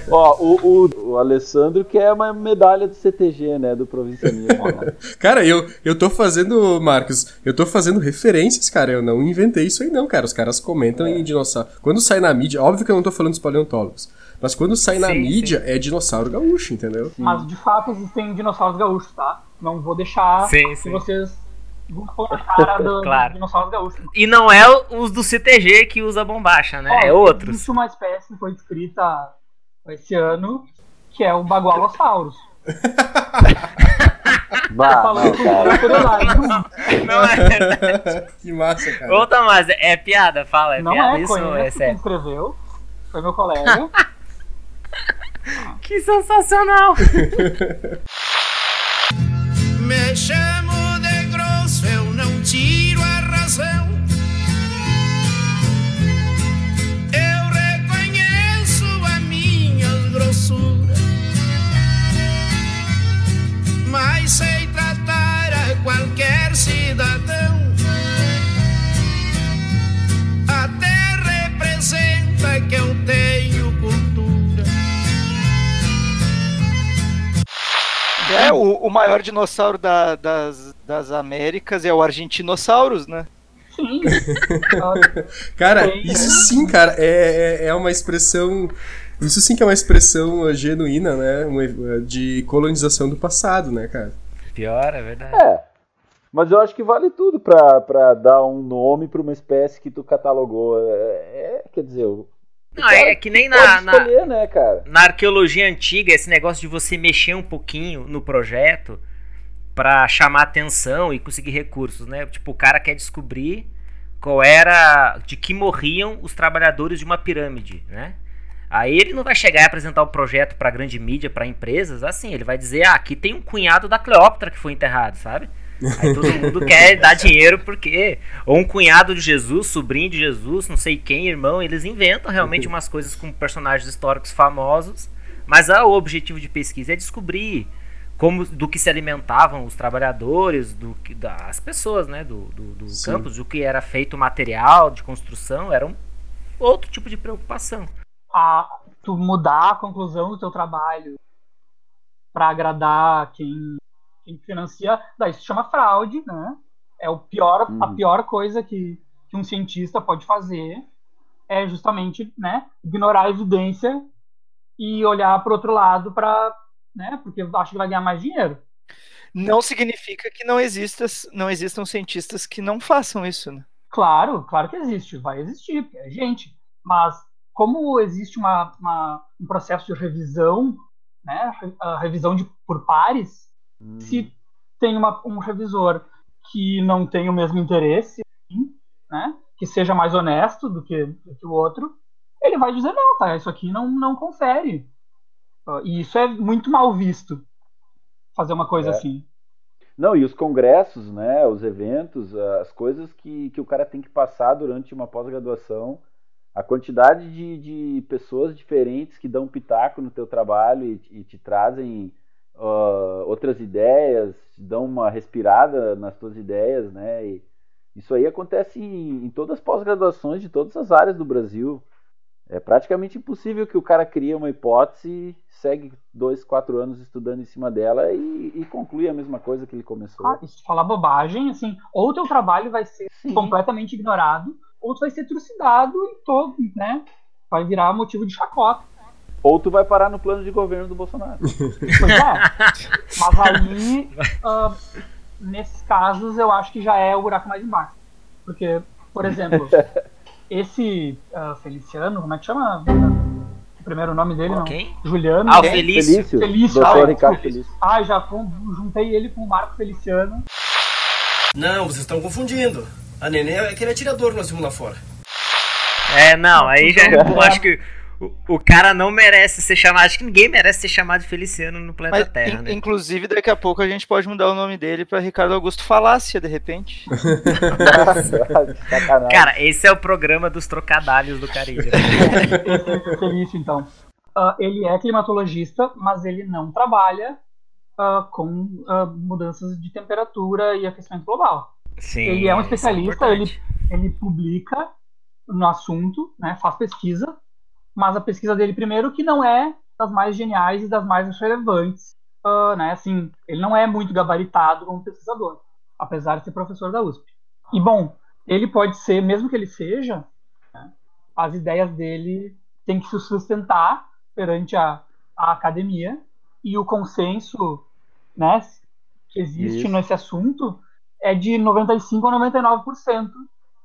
Ó, o, o, o, Alessandro quer uma medalha do CTG, né? Do provincianismo. cara, eu, eu tô fazendo, Marcos, eu tô fazendo referências, cara. Eu não inventei isso aí, não, cara. Os caras comentam é. em dinossauro. Quando sai na mídia, óbvio que eu não tô falando dos paleontólogos. Mas quando sai na sim, mídia, sim. é dinossauro gaúcho, entendeu? Mas de fato existem dinossauros gaúchos, tá? Não vou deixar sim, que vocês a cara do, claro. dinossauros gaúchos. E não é os do CTG que usa bombacha, né? Ó, é outros. Existe uma espécie que foi descrita esse ano, que é o Bagualosaurus. Bah, falando não, não, é verdade. Que massa, cara. Ô, Tomás, é piada, fala, é não piada. É, isso é sério. Quem escreveu foi meu colega. que sensacional! Me mas sei tratar a qualquer cidadão. Até representa que eu tenho É, o, o maior dinossauro da, das, das Américas é o Argentinossauros, né? Sim. cara, isso sim, cara, é, é, é uma expressão. Isso sim que é uma expressão genuína, né? De colonização do passado, né, cara? Pior, é verdade. É. Mas eu acho que vale tudo pra, pra dar um nome pra uma espécie que tu catalogou. É, é quer dizer, não, é que nem na, escolher, na, né, cara? na arqueologia antiga, esse negócio de você mexer um pouquinho no projeto para chamar atenção e conseguir recursos, né? Tipo, o cara quer descobrir qual era, de que morriam os trabalhadores de uma pirâmide, né? Aí ele não vai chegar e apresentar o projeto para grande mídia, para empresas, assim, ele vai dizer, ah, aqui tem um cunhado da Cleópatra que foi enterrado, sabe? Aí todo mundo quer dar dinheiro porque. Ou um cunhado de Jesus, sobrinho de Jesus, não sei quem, irmão, eles inventam realmente umas coisas com personagens históricos famosos. Mas ah, o objetivo de pesquisa é descobrir como do que se alimentavam os trabalhadores, do que, das pessoas, né, do, do, do campus, do que era feito o material de construção, era um outro tipo de preocupação. A, tu mudar a conclusão do teu trabalho para agradar quem quem financia, daí se chama fraude, né? É o pior, uhum. a pior coisa que, que um cientista pode fazer é justamente, né, ignorar a evidência e olhar para o outro lado para, né, porque acha que vai ganhar mais dinheiro. Não significa que não exista, não existam cientistas que não façam isso, né? Claro, claro que existe, vai existir, porque é gente. Mas como existe uma, uma um processo de revisão, né, a revisão de, por pares, se uhum. tem uma, um revisor que não tem o mesmo interesse, né, que seja mais honesto do que, do que o outro, ele vai dizer, não, tá, isso aqui não, não confere. E isso é muito mal visto, fazer uma coisa é. assim. Não, e os congressos, né, os eventos, as coisas que, que o cara tem que passar durante uma pós-graduação, a quantidade de, de pessoas diferentes que dão pitaco no teu trabalho e, e te trazem uh, outras ideias, dão uma respirada nas tuas ideias, né? E isso aí acontece em, em todas as pós-graduações de todas as áreas do Brasil. É praticamente impossível que o cara crie uma hipótese, segue dois, quatro anos estudando em cima dela e, e conclui a mesma coisa que ele começou. Ah, isso falar bobagem, assim, ou o teu trabalho vai ser Sim. completamente ignorado, ou tu vai ser trucidado e todo, né? Vai virar motivo de chacota. Ou tu vai parar no plano de governo do Bolsonaro. Pois é. Mas aí, uh, nesses casos, eu acho que já é o buraco mais embaixo. Porque, por exemplo, esse uh, Feliciano, como é que chama? O primeiro nome dele, não? Quem? Juliano. Ah, o Felício. Felício. Felício. Doutor ah, Ricardo Felício. Ah, já juntei ele com o Marco Feliciano. Não, vocês estão confundindo. A Nenê é aquele atirador que nós vimos lá fora. É, não, aí já eu acho que o, cara não merece ser chamado. Acho que ninguém merece ser chamado de Feliciano no planeta Mas, Terra, in, né? Inclusive, daqui a pouco a gente pode mudar o nome dele para Ricardo Augusto Falácia, de repente. cara, esse é o programa dos trocadalhos do Caribe. Feliz, então. Uh, ele é climatologista, mas ele não trabalha uh, com uh, mudanças de temperatura e aquecimento global. Sim, ele é um é especialista, é ele, ele publica no assunto, né, faz pesquisa, mas a pesquisa dele primeiro que não é das mais geniais e das mais relevantes, uh, né? Assim, ele não é muito gabaritado como pesquisador, apesar de ser professor da USP. E bom, ele pode ser, mesmo que ele seja, né, as ideias dele têm que se sustentar perante a, a academia e o consenso né, que existe Isso. nesse assunto é de 95% a 99%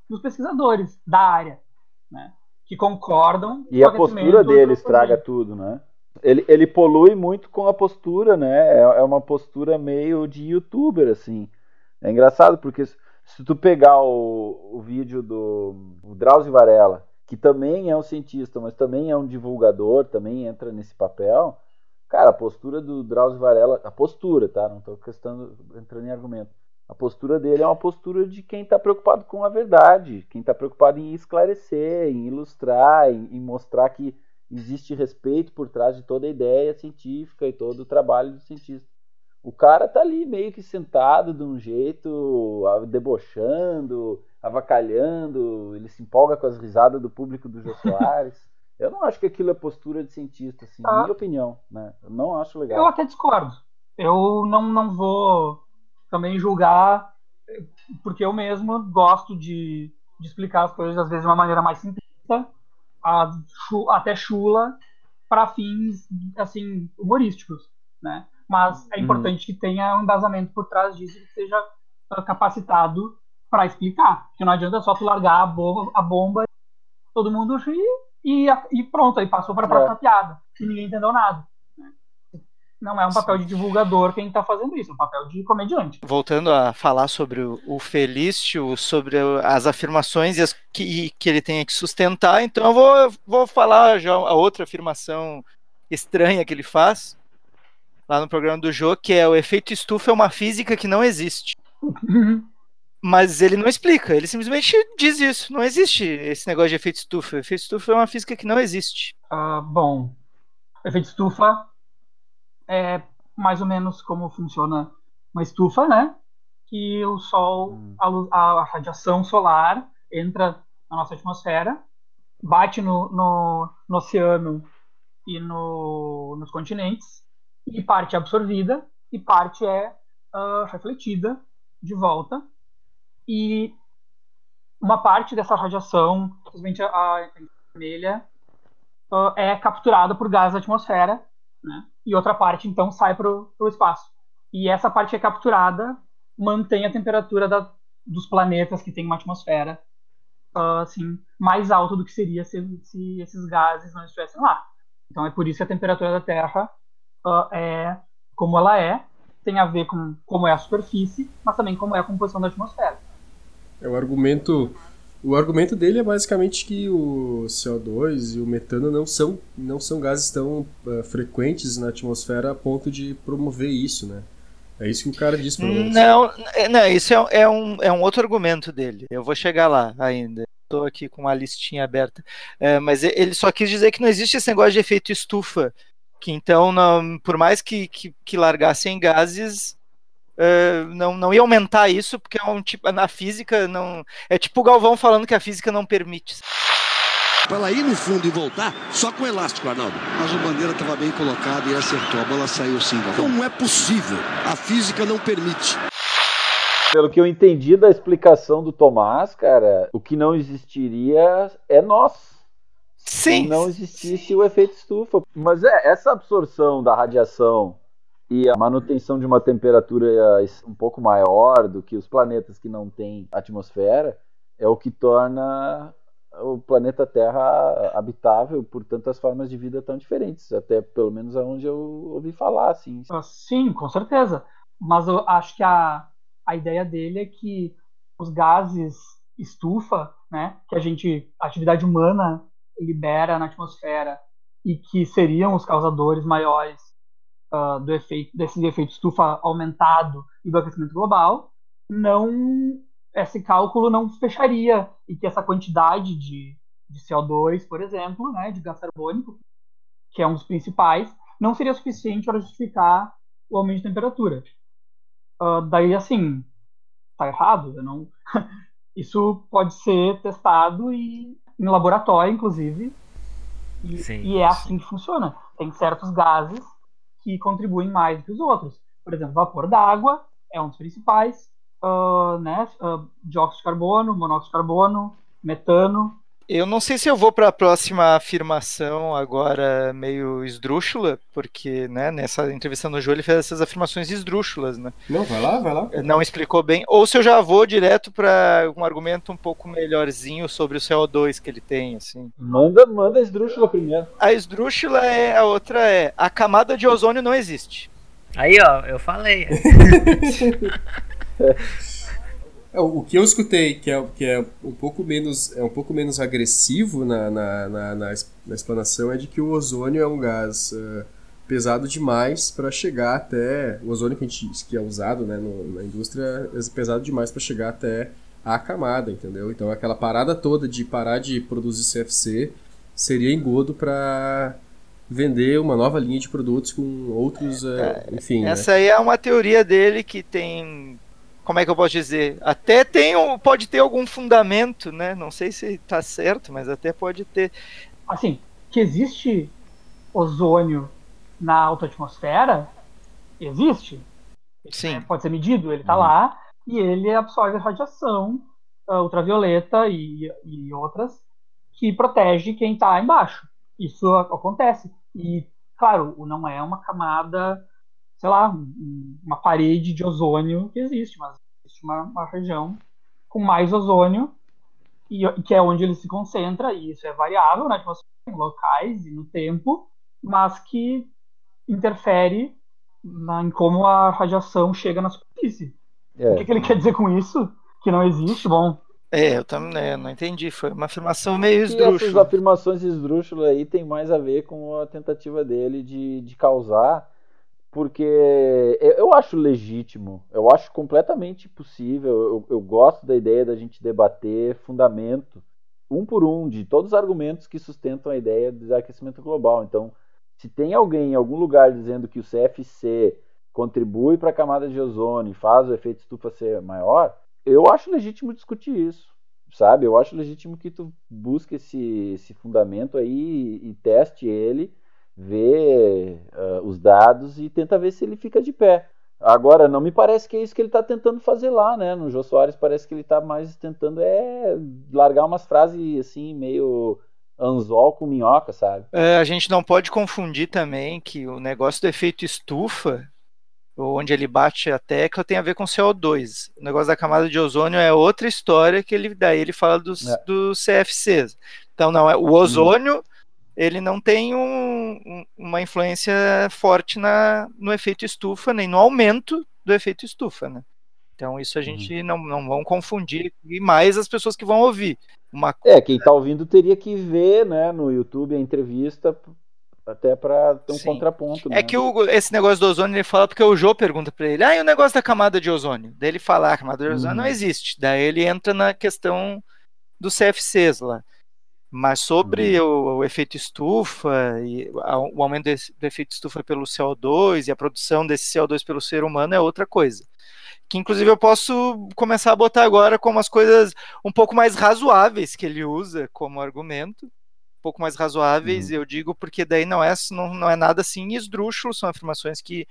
dos pesquisadores da área, né, que concordam. E a postura dele estraga tudo, né? Ele, ele polui muito com a postura, né? É, é uma postura meio de youtuber, assim. É engraçado porque se tu pegar o, o vídeo do Drauzio Varela, que também é um cientista, mas também é um divulgador, também entra nesse papel. Cara, a postura do Drauzio Varela, a postura, tá? Não estou entrando em argumento. A postura dele é uma postura de quem está preocupado com a verdade, quem está preocupado em esclarecer, em ilustrar, em, em mostrar que existe respeito por trás de toda a ideia científica e todo o trabalho do cientista. O cara tá ali meio que sentado de um jeito, debochando, avacalhando, ele se empolga com as risadas do público do Jô Soares. Eu não acho que aquilo é postura de cientista, assim, ah, minha opinião, né? Eu não acho legal. Eu até discordo. Eu não, não vou também julgar, porque eu mesmo gosto de, de explicar as coisas, às vezes, de uma maneira mais simplista, até chula, para fins, assim, humorísticos, né? mas é uhum. importante que tenha um embasamento por trás disso que seja ah, capacitado para explicar. Porque não adianta só tu largar a bomba, a bomba todo mundo ri e, e pronto, aí passou para a próxima é. piada. E ninguém entendeu nada. Não é um papel de divulgador quem está fazendo isso, é um papel de comediante. Voltando a falar sobre o, o Felício, sobre as afirmações e as que, que ele tem que sustentar, então eu vou, vou falar já a outra afirmação estranha que ele faz, lá no programa do Jô, que é o efeito estufa é uma física que não existe. Mas ele não explica, ele simplesmente diz isso. Não existe esse negócio de efeito estufa. O efeito estufa é uma física que não existe. Uh, bom, efeito estufa é mais ou menos como funciona uma estufa, né? Que o Sol, hum. a, luz, a, radiação solar entra na nossa atmosfera, bate no, no, no oceano e no, nos continentes e parte é absorvida e parte é uh, refletida de volta. E uma parte dessa radiação, simplesmente a vermelha, uh, é capturada por gás da atmosfera, né? E outra parte então sai para o espaço. E essa parte que é capturada mantém a temperatura da, dos planetas que têm uma atmosfera uh, assim mais alta do que seria se, se esses gases não estivessem lá. Então é por isso que a temperatura da Terra uh, é como ela é, tem a ver com como é a superfície, mas também como é a composição da atmosfera. É o argumento o argumento dele é basicamente que o CO2 e o metano não são, não são gases tão uh, frequentes na atmosfera a ponto de promover isso, né? É isso que o cara disse, pelo menos. Não, não isso é, é, um, é um outro argumento dele. Eu vou chegar lá ainda. Estou aqui com uma listinha aberta. É, mas ele só quis dizer que não existe esse negócio de efeito estufa que então, não, por mais que, que, que largassem gases, uh, não, não ia aumentar isso, porque é um tipo, na física não. É tipo o Galvão falando que a física não permite. Para ela ir no fundo e voltar, só com elástico, Arnaldo. Mas o Bandeira estava bem colocado e acertou. A bola saiu sim, Galvão. Não é possível. A física não permite. Pelo que eu entendi da explicação do Tomás, cara, o que não existiria é nós. Sim. não existisse o efeito estufa. Mas é, essa absorção da radiação e a manutenção de uma temperatura um pouco maior do que os planetas que não têm atmosfera é o que torna o planeta Terra habitável por tantas formas de vida tão diferentes, até pelo menos aonde eu ouvi falar, assim. Sim, com certeza. Mas eu acho que a, a ideia dele é que os gases estufa, né, que a gente, a atividade humana libera na atmosfera e que seriam os causadores maiores uh, do efeito desse efeito estufa aumentado e do aquecimento global, não esse cálculo não fecharia e que essa quantidade de, de CO2, por exemplo, né, de gás carbônico, que é um dos principais, não seria suficiente para justificar o aumento de temperatura. Uh, daí, assim, tá errado, não... isso pode ser testado e em laboratório, inclusive. E, sim, e é assim que funciona. Tem certos gases que contribuem mais que os outros. Por exemplo, vapor d'água é um dos principais, uh, né? Uh, dióxido de carbono, monóxido de carbono, metano. Eu não sei se eu vou para a próxima afirmação agora meio esdrúxula, porque né, nessa entrevista no Jô ele fez essas afirmações esdrúxulas, né? Não, vai lá, vai lá. Não explicou bem. Ou se eu já vou direto para um argumento um pouco melhorzinho sobre o CO2 que ele tem, assim. Manda, manda a esdrúxula primeiro. A esdrúxula é a outra é a camada de ozônio não existe. Aí, ó, eu falei. É, o que eu escutei, que é, que é um pouco menos é um pouco menos agressivo na, na, na, na, na explanação, é de que o ozônio é um gás uh, pesado demais para chegar até. O ozônio que, a gente, que é usado né, no, na indústria é pesado demais para chegar até a camada, entendeu? Então aquela parada toda de parar de produzir CFC seria engodo para vender uma nova linha de produtos com outros, uh, enfim. Essa né? aí é uma teoria dele que tem como é que eu posso dizer? Até tem pode ter algum fundamento, né? Não sei se está certo, mas até pode ter. Assim, que existe ozônio na alta atmosfera, existe. Sim. Pode ser medido, ele está uhum. lá e ele absorve a radiação uh, ultravioleta e, e outras que protege quem está embaixo. Isso acontece. E, claro, não é uma camada sei lá, uma parede de ozônio que existe, mas existe uma, uma região com mais ozônio, e, que é onde ele se concentra, e isso é variável na atmosfera, em locais e no tempo, mas que interfere na, em como a radiação chega na superfície. É. O que, que, ele quer dizer com isso? Que não existe? Bom. É, eu também né, não entendi. Foi uma afirmação meio esdrúxula. essas afirmações esdrúxulas aí tem mais a ver com a tentativa dele de, de causar porque eu acho legítimo, eu acho completamente possível, eu, eu, gosto da ideia da gente debater fundamento, um por um, de todos os argumentos que sustentam a ideia do desaquecimento global. Então, se tem alguém em algum lugar dizendo que o CFC contribui para a camada de ozônio e faz o efeito estufa ser maior, eu acho legítimo discutir isso, sabe? Eu acho legítimo que tu busque esse, esse fundamento aí e, e teste ele vê uh, os dados e tenta ver se ele fica de pé. Agora, não me parece que é isso que ele está tentando fazer lá, né? No Jô Soares parece que ele está mais tentando é largar umas frases assim, meio anzol com minhoca, sabe? É, a gente não pode confundir também que o negócio do efeito estufa, onde ele bate a tecla, tem a ver com CO2. O negócio da camada de ozônio é outra história que ele daí ele fala dos, é. dos CFCs. Então, não, é o ozônio... Hum ele não tem um, um, uma influência forte na, no efeito estufa, nem no aumento do efeito estufa, né? Então isso a gente uhum. não, não vão confundir e mais as pessoas que vão ouvir. Uma... É, quem está ouvindo teria que ver né, no YouTube a entrevista até para ter um Sim. contraponto. É né? que o, esse negócio do ozônio ele fala porque o Jô pergunta para ele: ah, e o negócio da camada de ozônio? Daí ele fala: ah, a camada de ozônio uhum. não existe. Daí ele entra na questão dos CFCs lá. Mas sobre uhum. o, o, efeito estufa e a, o aumento desse, do efeito estufa pelo CO2 e a produção desse CO2 pelo ser humano é outra coisa. Que inclusive eu posso começar a botar agora como as coisas um pouco mais razoáveis que ele usa como argumento. Um pouco mais razoáveis, uhum. eu digo, porque daí não é, não, não é nada assim esdrúxulo, são afirmações que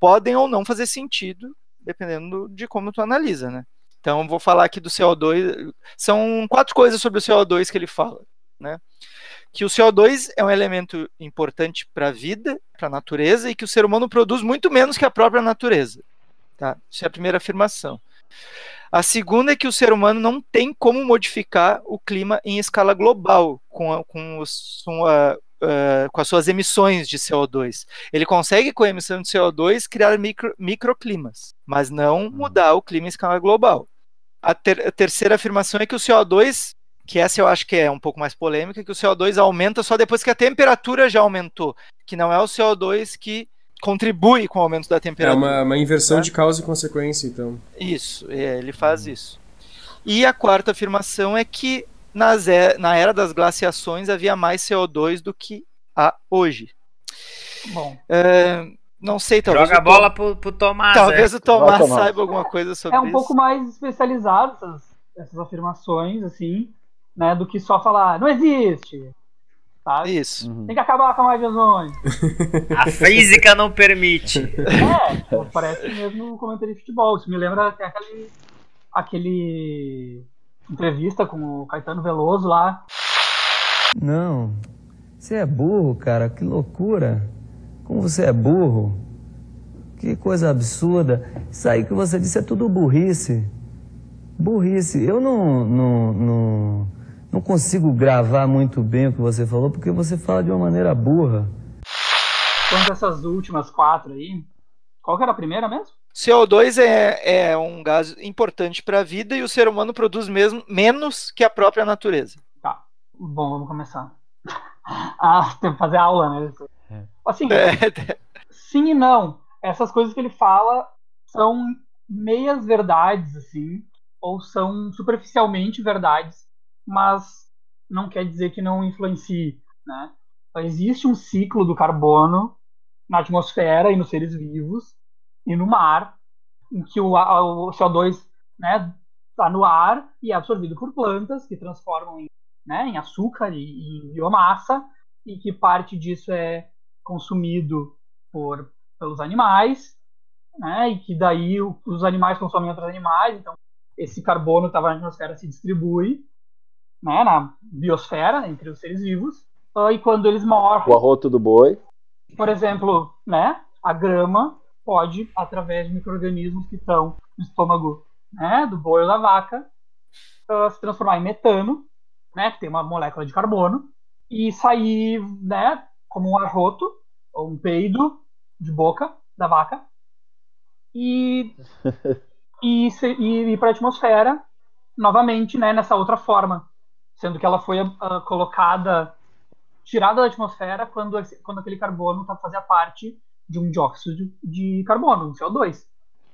podem ou não fazer sentido, dependendo de como tu analisa, né? Então, vou falar aqui do CO2. São quatro coisas sobre o CO2 que ele fala né? Que o CO2 é um elemento importante para a vida, para a natureza, e que o ser humano produz muito menos que a própria natureza. Tá? Isso é a primeira afirmação. A segunda é que o ser humano não tem como modificar o clima em escala global com, a, com, os, com, a, uh, com as suas emissões de CO2. Ele consegue, com a emissão de CO2, criar micro, microclimas, mas não hum. mudar o clima em escala global. A, ter, a terceira afirmação é que o CO2 que essa eu acho que é um pouco mais polêmica, que o CO2 aumenta só depois que a temperatura já aumentou, que não é o CO2 que contribui com o aumento da temperatura. É uma, uma inversão né? de causa e consequência, então. Isso, é, ele faz uhum. isso. E a quarta afirmação é que nas, na era das glaciações havia mais CO2 do que há hoje. Bom. É, não sei, talvez. Joga a bola pro, pro Tomás. Talvez é. o Tomás, Tomás saiba alguma coisa sobre isso. É um isso. pouco mais especializado essas, essas afirmações, assim né, do que só falar, não existe. Sabe? Isso. Uhum. Tem que acabar com a de ozônio. a física não permite. É, tipo, parece mesmo um comentário de futebol. Isso me lembra até aquele, aquele entrevista com o Caetano Veloso lá. Não. Você é burro, cara. Que loucura. Como você é burro. Que coisa absurda. Isso aí que você disse é tudo burrice. Burrice. Eu não, não, não, não consigo gravar muito bem o que você falou, porque você fala de uma maneira burra. Quanto essas últimas quatro aí, qual que era a primeira mesmo? CO2 é, é um gás importante para a vida e o ser humano produz mesmo menos que a própria natureza. Tá. Bom, vamos começar. ah, tem que fazer aula, né? É. Assim, é. sim e não. Essas coisas que ele fala são meias verdades, assim, ou são superficialmente verdades, mas não quer dizer que não influencie, né? Existe um ciclo do carbono na atmosfera e nos seres vivos e no mar, em que o, o CO2 né, está no ar e é absorvido por plantas que transformam em, né, em açúcar e, e biomassa e que parte disso é consumido por pelos animais, né, e que daí os animais consomem outros animais, então esse carbono que estava na atmosfera se distribui né, na biosfera entre os seres vivos, e quando eles morrem... O arroto do boi. Por exemplo, né, a grama pode, através de micro-organismos que estão no estômago né, do boi ou da vaca, uh, se transformar em metano, né, que tem uma molécula de carbono, e sair né, como um arroto ou um peido de boca da vaca. E, e, e ir para a atmosfera novamente né, nessa outra forma, sendo que ela foi uh, colocada tirada da atmosfera quando, quando aquele carbono tá, fazia parte de um dióxido de carbono, um CO2.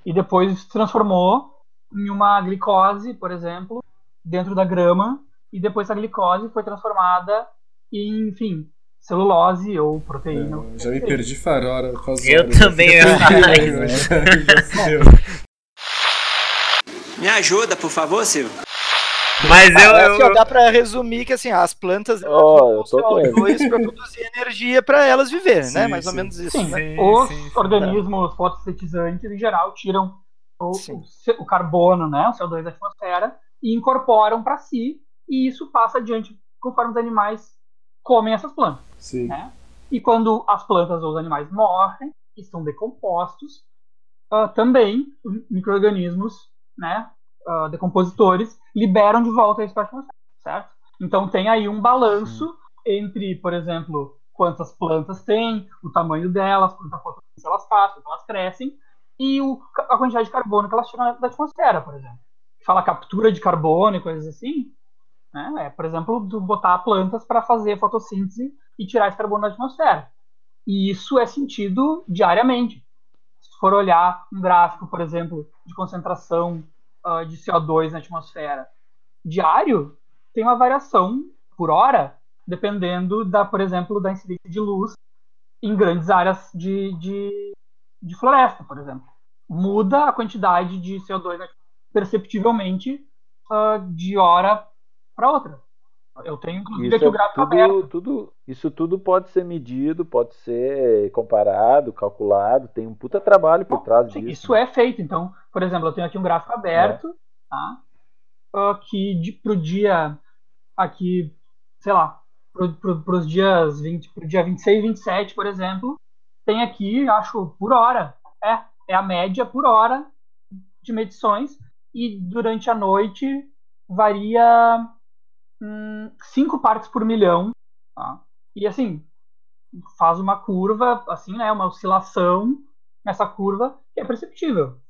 E depois se transformou em uma glicose, por exemplo, dentro da grama, e depois a glicose foi transformada em, enfim, celulose ou proteína. É, já me perdi farora. Eu também. Eu me ajuda, por favor, Silvio. Mas eu, eu, eu... dá para resumir que assim, as plantas oh, CO2 para produzir energia para elas viverem, né? Mais sim. ou menos isso. Sim, né? Os sim, organismos tá. fotossintetizantes em geral tiram o, o, o, carbono, né, o CO2 da atmosfera e incorporam para si e isso passa adiante conforme os animais comem essas plantas. Sim. Né? E quando as plantas ou os animais morrem e são decompostos, uh, também micro-organismos né, uh, decompositores liberam de volta isso para a atmosfera, certo? Então tem aí um balanço entre, por exemplo, quantas plantas tem, o tamanho delas, quanta fotossinteses elas fazem, quanto elas crescem, e o, a quantidade de carbono que elas tiram da atmosfera, por exemplo. Fala captura de carbono e coisas assim, né? é, por exemplo, botar plantas para fazer fotossíntese e tirar esse carbono da atmosfera. E isso é sentido diariamente. Se for olhar um gráfico, por exemplo, de concentração uh, de CO2 na atmosfera diário, tem uma variação por hora, dependendo da, por exemplo, da incidência de luz em grandes áreas de, de, de floresta, por exemplo. Muda a quantidade de CO2 perceptivelmente uh, de hora para outra. Eu tenho, inclusive, isso aqui o gráfico tudo, aberto. Tudo, isso tudo pode ser medido, pode ser comparado, calculado. Tem um puta trabalho por trás disso. Isso é feito. Então, por exemplo, eu tenho aqui um gráfico aberto, é. tá? Uh, que de, pro dia aqui, sei lá, pro, pro, pros dias 20, pro dia 26 e 27, por exemplo, tem aqui, acho, por hora. É, é a média por hora de medições. E durante a noite varia hum, cinco partes por milhão. Tá? E assim, faz uma curva, assim, né, uma oscilação nessa curva que é perceptível.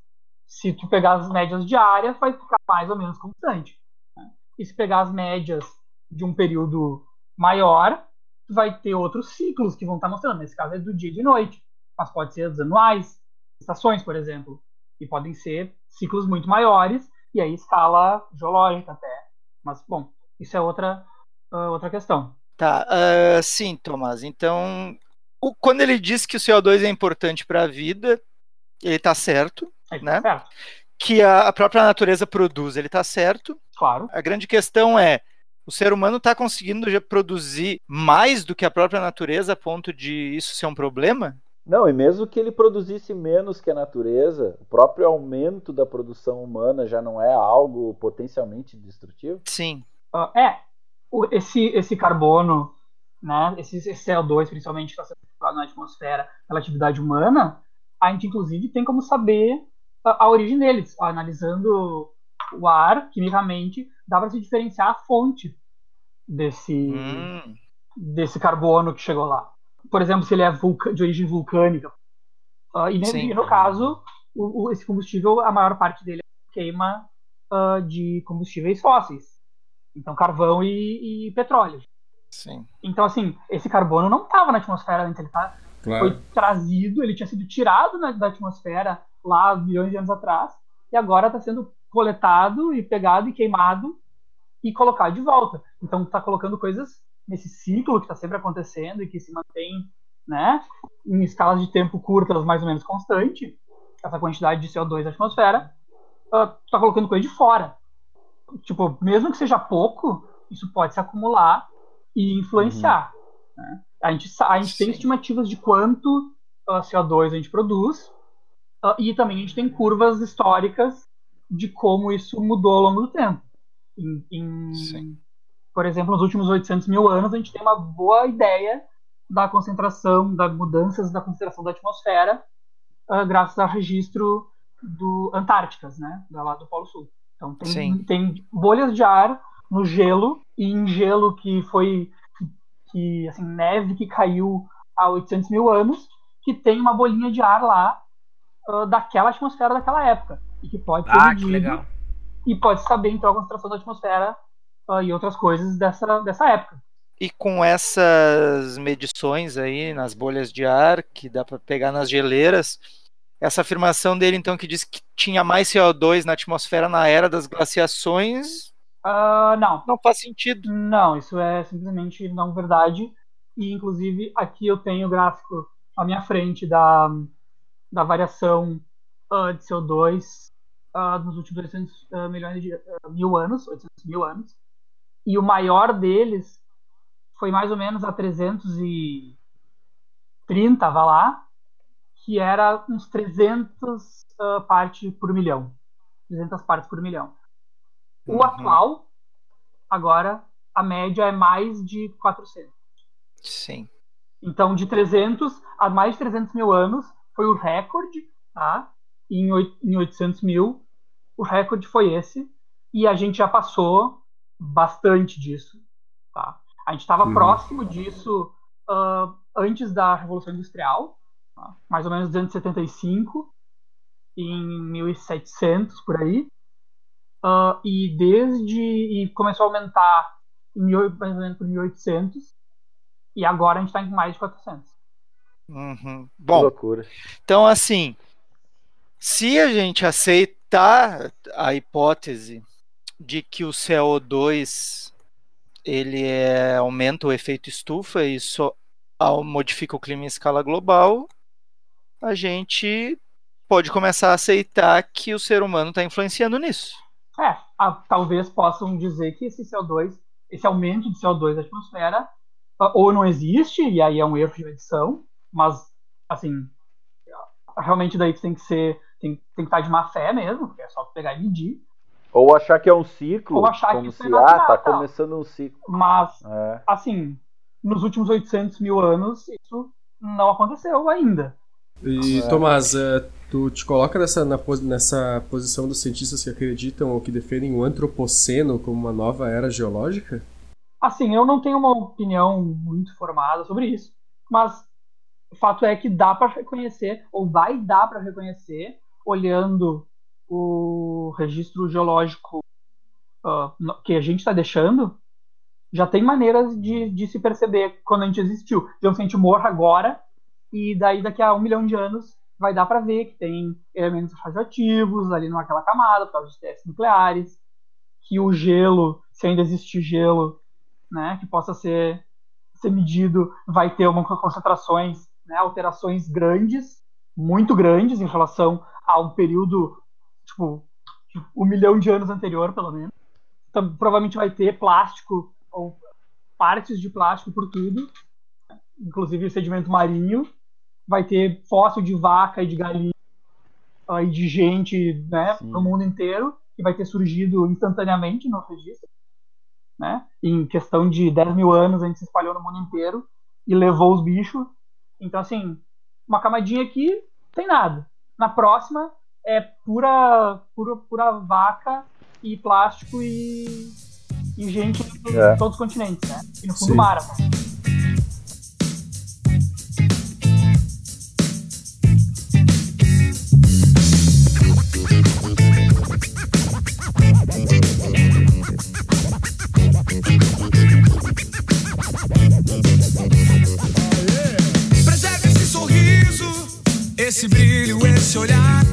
Se tu pegar as médias diárias, vai ficar mais ou menos constante. Né? E se pegar as médias de um período maior, vai ter outros ciclos que vão estar mostrando. Nesse caso é do dia e de noite, mas pode ser os anuais, estações, por exemplo, e podem ser ciclos muito maiores e aí escala geológica até. Mas bom, isso é outra, uh, outra questão. Tá, uh, sim, Tomás. Então, o, quando ele diz que o CO2 é importante para a vida, ele está certo, é, né? Certo. Que a, a, própria natureza produz, ele está certo. Claro. A grande questão é, o ser humano está conseguindo já produzir mais do que a própria natureza a ponto de isso ser um problema? Não, e mesmo que ele produzisse menos que a natureza, o próprio aumento da produção humana já não é algo potencialmente destrutivo? Sim. Uh, é, esse, esse carbono, né, esse, esse CO2, principalmente, que está sendo circulado na atmosfera pela atividade humana, a gente, inclusive, tem como saber a, a origem deles. Analisando o ar, quimicamente, dá para se diferenciar a fonte desse, hum. desse carbono que chegou lá. Por exemplo, se ele é de origem vulcânica. Uh, e, e, no caso, o, o, esse combustível, a maior parte dele é queima uh, de combustíveis fósseis. Então, carvão e, e, petróleo. Sim. Então, assim, esse carbono não estava na atmosfera antes, ele tá, claro. foi trazido, ele tinha sido tirado na, da atmosfera lá milhões de anos atrás, e agora está sendo coletado e pegado e queimado e colocado de volta. Então, está colocando coisas nesse ciclo que está sempre acontecendo e que se mantém né, em escalas de tempo curtas, mais ou menos constante, essa quantidade de CO2 na atmosfera, está uh, colocando coisa de fora tipo, mesmo que seja pouco, isso pode se acumular e influenciar. Uhum. Né? A gente, a gente tem estimativas de quanto uh, CO2 a gente produz uh, e também a gente tem curvas históricas de como isso mudou ao longo do tempo. Em, em, por exemplo, nos últimos 800 mil anos, a gente tem uma boa ideia da concentração, das mudanças da concentração da atmosfera, uh, graças ao registro do Antárticas, né, lá do Polo Sul. Então tem, tem bolhas de ar no gelo e em gelo que foi que assim neve que caiu há 800 mil anos que tem uma bolinha de ar lá uh, daquela atmosfera daquela época e que pode ser ah, medido e pode saber então a concentração da atmosfera uh, e outras coisas dessa, dessa época. E com essas medições aí nas bolhas de ar que dá para pegar nas geleiras, essa afirmação dele, então, que diz que tinha mais CO2 na atmosfera na era das glaciações. Uh, não. Não faz sentido. Não, isso é simplesmente não verdade. E, inclusive, aqui eu tenho o gráfico à minha frente da, da variação uh, de CO2 uh, ah, nos últimos 800 milhões de mil anos, 800 mil anos. E o maior deles foi mais ou menos a 330, vá lá, que era uns 300 uh, partes por milhão. 300 partes por milhão. O uhum. atual, agora, a média é mais de 400. Sim. Então, de 300 a mais de 300 mil anos foi o recorde, tá? E em 800 mil, o recorde foi esse. E a gente já passou bastante disso, tá? A gente estava uhum. próximo disso uh, antes da Revolução Industrial, mais ou menos 275 em 1700 por aí. Uh, e desde e começou a aumentar em mil, mais ou menos por 1800 e agora a gente está em mais de 400. Uhum. Bom, loucura. então assim, se a gente aceitar a hipótese de que o CO2 ele é, aumenta o efeito estufa e isso modifica o clima em escala global, a gente pode começar a aceitar que o ser humano está influenciando nisso. É, a, talvez possam dizer que esse CO2, esse aumento de CO2 na atmosfera, ou não existe, e aí é um erro de medição, mas, assim, realmente daí tem que ser, tem, tem que estar de má fé mesmo, porque é só pegar e medir. Ou achar que é um ciclo, ou achar como que se, ah, tá começando um ciclo. Mas, é. assim, nos últimos 800 mil anos, isso não aconteceu ainda. E, é. Tomás, é, tu te coloca nessa, na, nessa posição dos cientistas que acreditam ou que defendem o antropoceno como uma nova era geológica? Assim, eu não tenho uma opinião muito formada sobre isso, mas o fato é que dá para reconhecer, ou vai dar para reconhecer, olhando o registro geológico uh, que a gente está deixando, já tem maneiras de, de se perceber quando a gente existiu. Então, se a gente morra agora, e daí daqui a um milhão de anos vai dar para ver que tem elementos radioativos ali naquela camada por causa de testes nucleares, que o gelo, se ainda existe gelo, né, que possa ser ser medido, vai ter uma concentrações, né, alterações grandes, muito grandes em relação a um período tipo um milhão de anos anterior, pelo menos. Então, provavelmente vai ter plástico ou partes de plástico por tudo, inclusive sedimento marinho, vai ter fóssil de vaca e de galinha uh, e de gente né, no mundo inteiro, que vai ter surgido instantaneamente no registro. né? Em questão de 10 mil anos, a gente se espalhou no mundo inteiro e levou os bichos. Então, assim, uma camadinha aqui, tem nada. Na próxima, é pura, pura, pura vaca e plástico e, e gente de é. todos os continentes, né? E no fundo, Sim. mar. Esse brilho, esse olhar.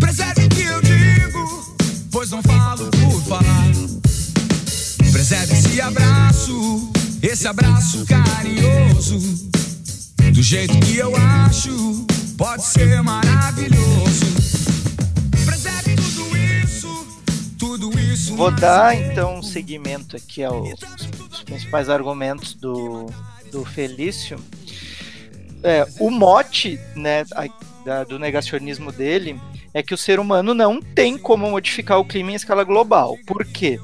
Preserve o que eu digo, pois não falo por falar. Preserve esse abraço, esse abraço carinhoso. Do jeito que eu acho, pode ser maravilhoso. Vou dar então um seguimento aqui aos principais argumentos do, do Felício é, o mote né, a, da, do negacionismo dele é que o ser humano não tem como modificar o clima em escala global. Por quê?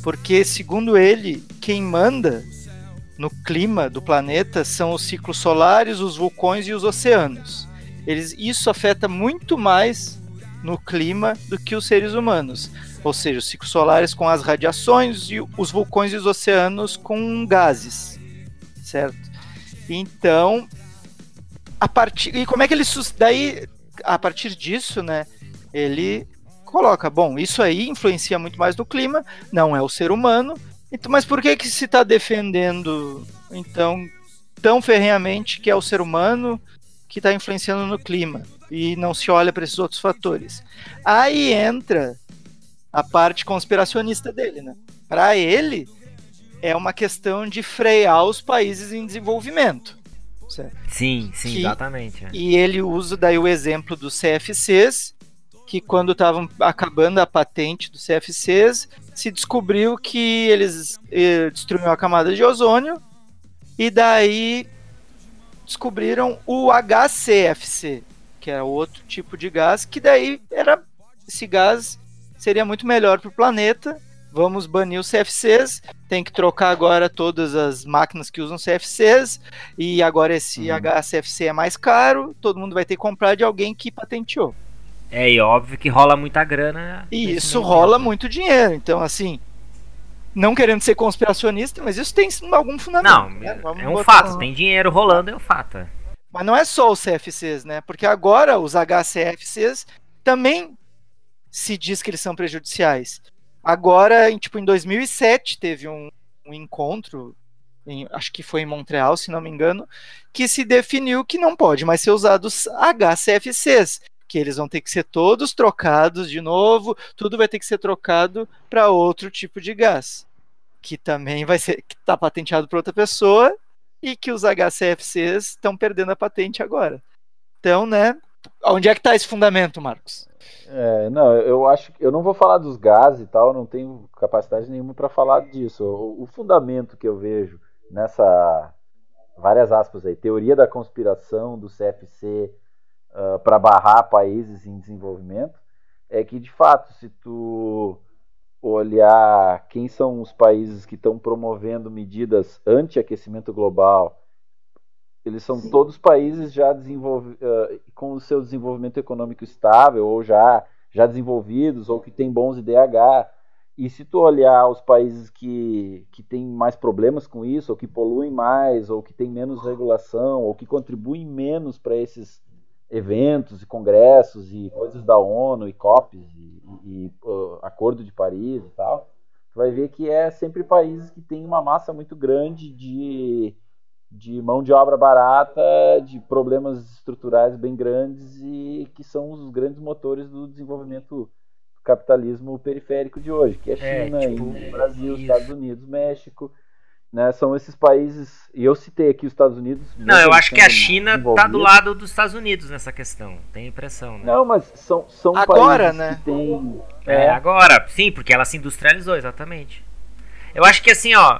Porque, segundo ele, quem manda no clima do planeta são os ciclos solares, os vulcões e os oceanos. Eles, isso afeta muito mais no clima do que os seres humanos. Ou seja, os ciclos solares com as radiações e os vulcões e os oceanos com gases. Certo? Então, a partir e como é que ele daí a partir disso, né? Ele coloca, bom, isso aí influencia muito mais no clima, não é o ser humano. Então, mas por que que se está defendendo então tão ferrenhamente que é o ser humano que está influenciando no clima e não se olha para esses outros fatores? Aí entra a parte conspiracionista dele, né? Para ele é uma questão de frear os países em desenvolvimento. Certo? Sim, sim, que, exatamente. É. E ele usa daí o exemplo dos CFCs, que quando estavam acabando a patente dos CFCs, se descobriu que eles eh, destruíram a camada de ozônio e daí descobriram o HCFC, que era outro tipo de gás, que daí era esse gás seria muito melhor para o planeta vamos banir os CFCs, tem que trocar agora todas as máquinas que usam CFCs, e agora esse uhum. HCFC é mais caro, todo mundo vai ter que comprar de alguém que patenteou. É, e óbvio que rola muita grana. E isso rola muito dinheiro, então assim, não querendo ser conspiracionista, mas isso tem algum fundamento. Não, né? é um fato, tem dinheiro rolando, é um fato. Mas não é só os CFCs, né? Porque agora os HCFCs também se diz que eles são prejudiciais. Agora, em, tipo, em 2007 teve um, um encontro, em, acho que foi em Montreal, se não me engano, que se definiu que não pode mais ser usados HCFCs, que eles vão ter que ser todos trocados de novo, tudo vai ter que ser trocado para outro tipo de gás, que também vai ser que está patenteado por outra pessoa e que os HCFCs estão perdendo a patente agora. Então, né? Onde é que está esse fundamento, Marcos? É, não, eu acho que eu não vou falar dos gases e tal, não tenho capacidade nenhuma para falar disso. O, o, fundamento que eu vejo nessa várias aspas aí, teoria da conspiração do CFC uh, para barrar países em desenvolvimento, é que de fato, se tu olhar quem são os países que estão promovendo medidas anti-aquecimento global, eles são Sim. todos países já desenvolve, uh, com o seu desenvolvimento econômico estável, ou já, já desenvolvidos, ou que têm bons IDH. E se tu olhar os países que, que têm mais problemas com isso, ou que poluem mais, ou que têm menos regulação, ou que contribuem menos para esses eventos e congressos e coisas da ONU e COPs e, e uh, Acordo de Paris e tal, vai ver que é sempre países que têm uma massa muito grande de de mão de obra barata, de problemas estruturais bem grandes e que são os grandes motores do desenvolvimento do capitalismo periférico de hoje, que é, é China, é, tipo, Índia, Brasil, isso. Estados Unidos, México. Né, são esses países, e eu citei aqui os Estados Unidos. Não, eu acho que a China está do lado dos Estados Unidos nessa questão, tem impressão. Né? Não, mas são, são agora, países né? que têm. É, é, agora, sim, porque ela se industrializou, exatamente. Eu acho que assim, ó,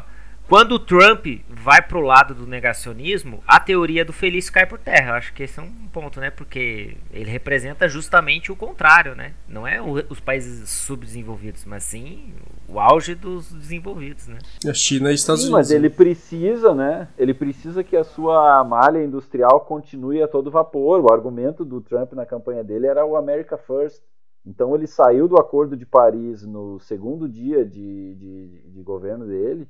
quando o Trump vai pro lado do negacionismo, a teoria do Felício cai por terra. Eu acho que esse é um ponto, né? Porque ele representa justamente o contrário, né? Não é o, os países subdesenvolvidos, mas sim o auge dos desenvolvidos, né? A China e Estados Sim, Unidos. mas ele precisa, né? Ele precisa que a sua malha industrial continue a todo vapor. O argumento do Trump na campanha dele era o America First. Então ele saiu do Acordo de Paris no segundo dia de, de, de governo dele,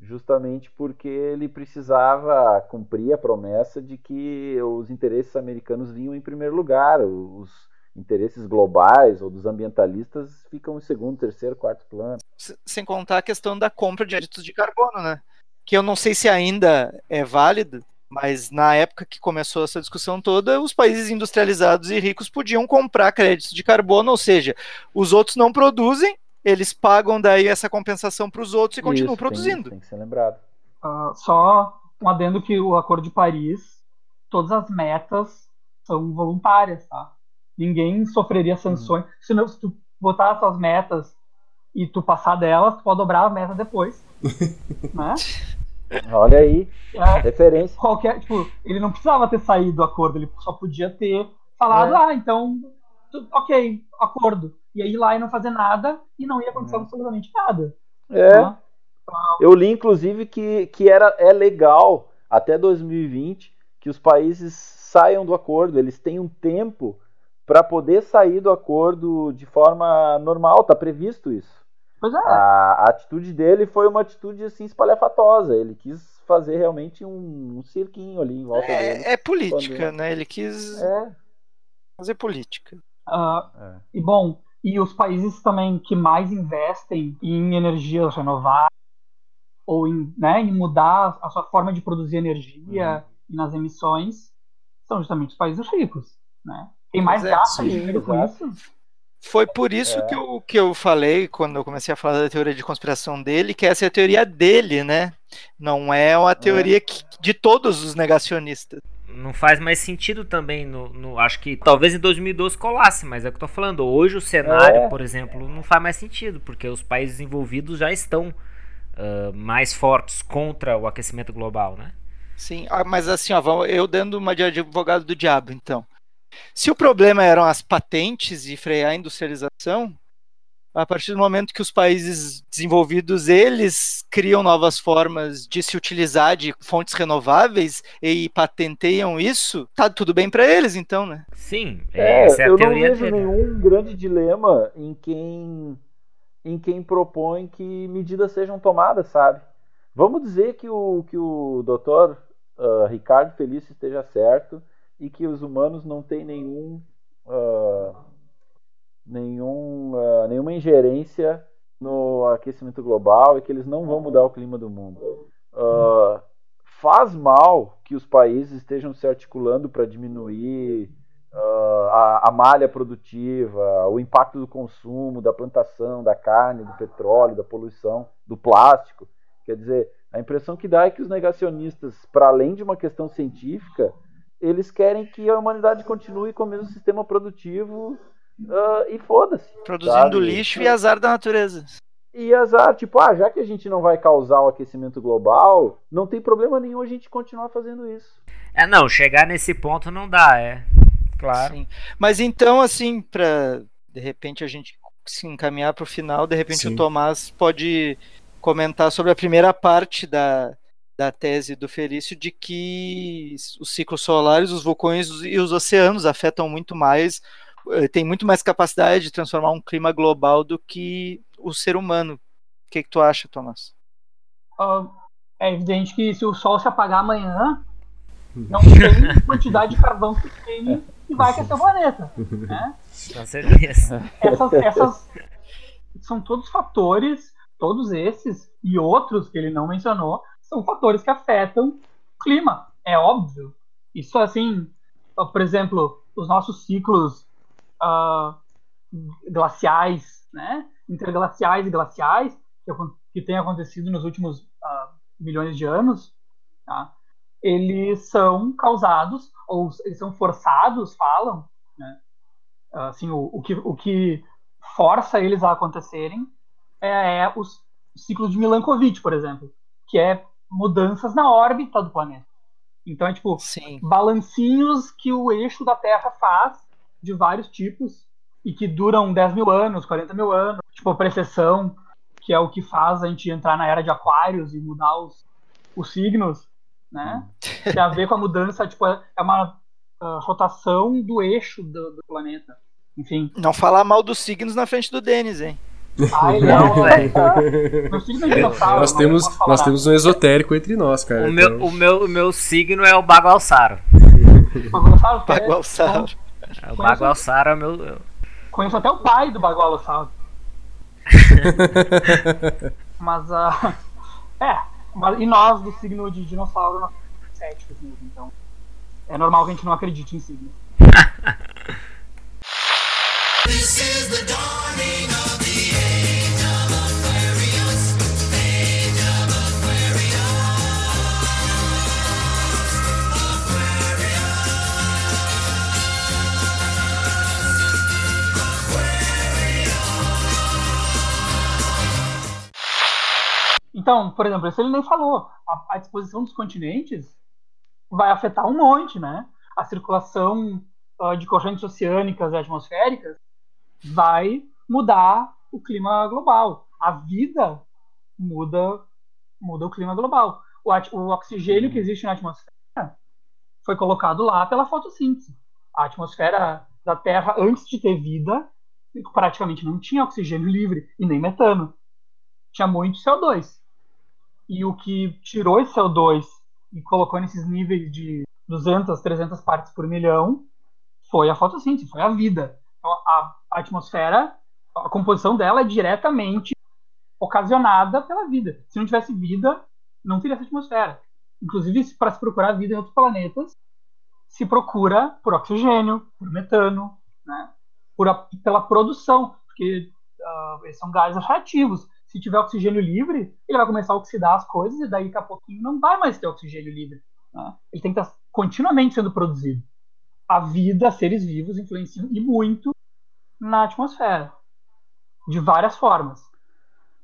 justamente porque ele precisava cumprir a promessa de que os interesses americanos vinham em primeiro lugar. Os interesses globais ou dos ambientalistas ficam em segundo, terceiro, quarto plano. Sem contar a questão da compra de créditos de carbono, né? Que eu não sei se ainda é válido, mas na época que começou essa discussão toda, os países industrializados e ricos podiam comprar créditos de carbono, ou seja, os outros não produzem, eles pagam daí essa compensação para os outros e continuam Isso, produzindo. Tem, tem que ser lembrado. Uh, só um adendo que o Acordo de Paris, todas as metas são voluntárias, tá? Ninguém sofreria sanções. Uhum. Se, não, se tu botar as suas metas e tu passar delas, tu pode dobrar a meta depois. né? Olha aí, é, referência. Qualquer, tipo, ele não precisava ter saído do acordo, ele só podia ter falado, é. ah, então, ok, acordo. E aí ir lá e não fazer nada e não ia acontecer uhum. absolutamente nada. É. Né? Eu li, inclusive, que, que era, é legal até 2020 que os países saiam do acordo, eles têm um tempo para poder sair do acordo de forma normal, tá previsto isso. Pois é. A, a, atitude dele foi uma atitude assim espalhafatosa. Ele quis fazer realmente um, um cirquinho ali em volta é, dele. É política, quando... né? Ele quis é. fazer política. Uh, é. E bom, e os países também que mais investem em energias renováveis ou em, né, em mudar a sua forma de produzir energia uhum. e nas emissões são justamente os países ricos, né? Tem mais é, gasto dinheiro com isso? Foi por isso é. que, eu, que eu falei, quando eu comecei a falar da teoria de conspiração dele, que essa é a teoria dele, né? Não é uma teoria é. que, de todos os negacionistas. Não faz mais sentido também, no, no, acho que talvez em 2012 colasse, mas é o que eu tô falando. Hoje o cenário, é. por exemplo, não faz mais sentido, porque os países envolvidos já estão uh, mais fortes contra o aquecimento global, né? Sim, ah, mas assim, ó, eu dando uma de advogado do diabo, então. Se o problema eram as patentes e frear a industrialização, a partir do momento que os países desenvolvidos eles criam novas formas de se utilizar de fontes renováveis e patenteiam isso, tá tudo bem para eles, então, né? Sim, é, é eu não vejo dele. nenhum grande dilema em quem em quem propõe que medidas sejam tomadas, sabe? Vamos dizer que o que o doutor uh, Ricardo Felício esteja certo e que os humanos não têm nenhum, uh, nenhum, uh, nenhuma ingerência no aquecimento global e que eles não vão mudar o clima do mundo. Uh, faz mal que os países estejam se articulando para diminuir a, a malha produtiva, o impacto do consumo, da plantação, da carne, do petróleo, da poluição, do plástico. Quer dizer, a impressão que dá é que os negacionistas, para além de uma questão científica, eles querem que a humanidade continue com o mesmo sistema produtivo uh, e foda-se. Produzindo sabe? lixo e azar da natureza. E azar, tipo, ah, já que a gente não vai causar o aquecimento global, não tem problema nenhum a gente continuar fazendo isso. É, não, chegar nesse ponto não dá, é. Claro. Sim. Mas então, assim, pra de repente a gente se encaminhar para o final, de repente Sim. o Tomás pode comentar sobre a primeira parte da, da tese do Felício de que os ciclos solares, os vulcões e os oceanos afetam muito mais, tem muito mais capacidade de transformar um clima global do que o ser humano. O que, que tu acha, Thomas? Uh, é evidente que se o Sol se apagar amanhã, não tem quantidade de carvão que tem e vai aquecer o planeta. Né? Com certeza. Essas, essas são todos fatores, todos esses e outros que ele não mencionou, são fatores que afetam o clima, é óbvio. Isso assim, por exemplo, os nossos ciclos uh, glaciais, né, interglaciais e glaciais, que, que tem acontecido nos últimos uh, milhões de anos, tá? eles são causados, ou eles são forçados, falam, né? assim, o, o, que, o que força eles a acontecerem é, é os ciclos de Milankovitch, por exemplo, que é mudanças na órbita do planeta. Então é tipo Sim. balancinhos que o eixo da Terra faz de vários tipos e que duram 10 mil anos, 40 mil anos, tipo a precessão que é o que faz a gente entrar na era de aquários e mudar os, os signos, né? Tem a ver com a mudança, tipo, é uma uh, rotação do eixo do, do, planeta. Enfim. Não falar mal dos signos na frente do Denis, hein? Ele não, velho. Meu signo é. Nós temos, nós temos um esotérico entre nós, cara. O, então... meu, o, meu, o meu signo é o Bagualçaro. Bagualçaro? Bagualçaro. É, o Bagualçaro é o meu... Conheço até o pai do Bagualçaro. mas, uh, é, mas, e nós do signo de dinossauro, nós somos céticos mesmo, então é normal que a gente não acredite em signos. This is the dawning of Então, por exemplo, isso ele nem falou. A, a disposição dos continentes vai afetar um monte, né? A circulação uh, de correntes oceânicas e atmosféricas vai mudar o clima global. A vida muda, muda o clima global. O, o oxigênio que existe na atmosfera foi colocado lá pela fotossíntese. A atmosfera da Terra, antes de ter vida, praticamente não tinha oxigênio livre e nem metano. Tinha muito CO2. E o que tirou esse CO2 e colocou nesses níveis de 200, 300 partes por milhão foi a fotossíntese, foi a vida. Então, a, a atmosfera, a composição dela é diretamente ocasionada pela vida. Se não tivesse vida, não teria essa atmosfera. Inclusive, para se procurar vida em outros planetas, se procura por oxigênio, por metano, né? por a, pela produção, porque uh, são gases reativos. Se tiver oxigênio livre, ele vai começar a oxidar as coisas e daí daqui a pouquinho não vai mais ter oxigênio livre. Né? Ele tem que estar continuamente sendo produzido a vida, seres vivos influenciam e muito na atmosfera, de várias formas.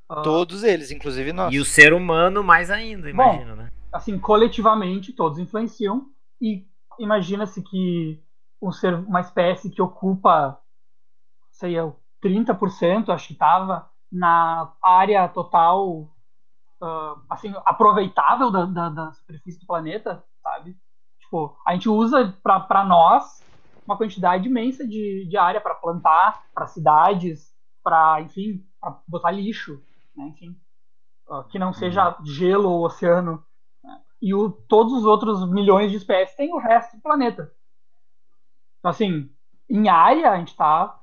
Ah, todos eles, inclusive nós. E o ser humano mais ainda, imagino, Bom, né? Assim, coletivamente todos influenciam e imagina-se que um ser, uma espécie que ocupa, sei eu, 30%, acho que estava na área total, uh, assim, aproveitável da, da, da superfície do planeta, sabe? Tipo, a gente usa para nós uma quantidade imensa de, de área para plantar, para cidades, para, enfim, para botar lixo, né? enfim, uh, que não seja uhum. gelo ou oceano. Né? E o, todos os outros milhões de espécies têm o resto do planeta. Então, assim, em área, a gente está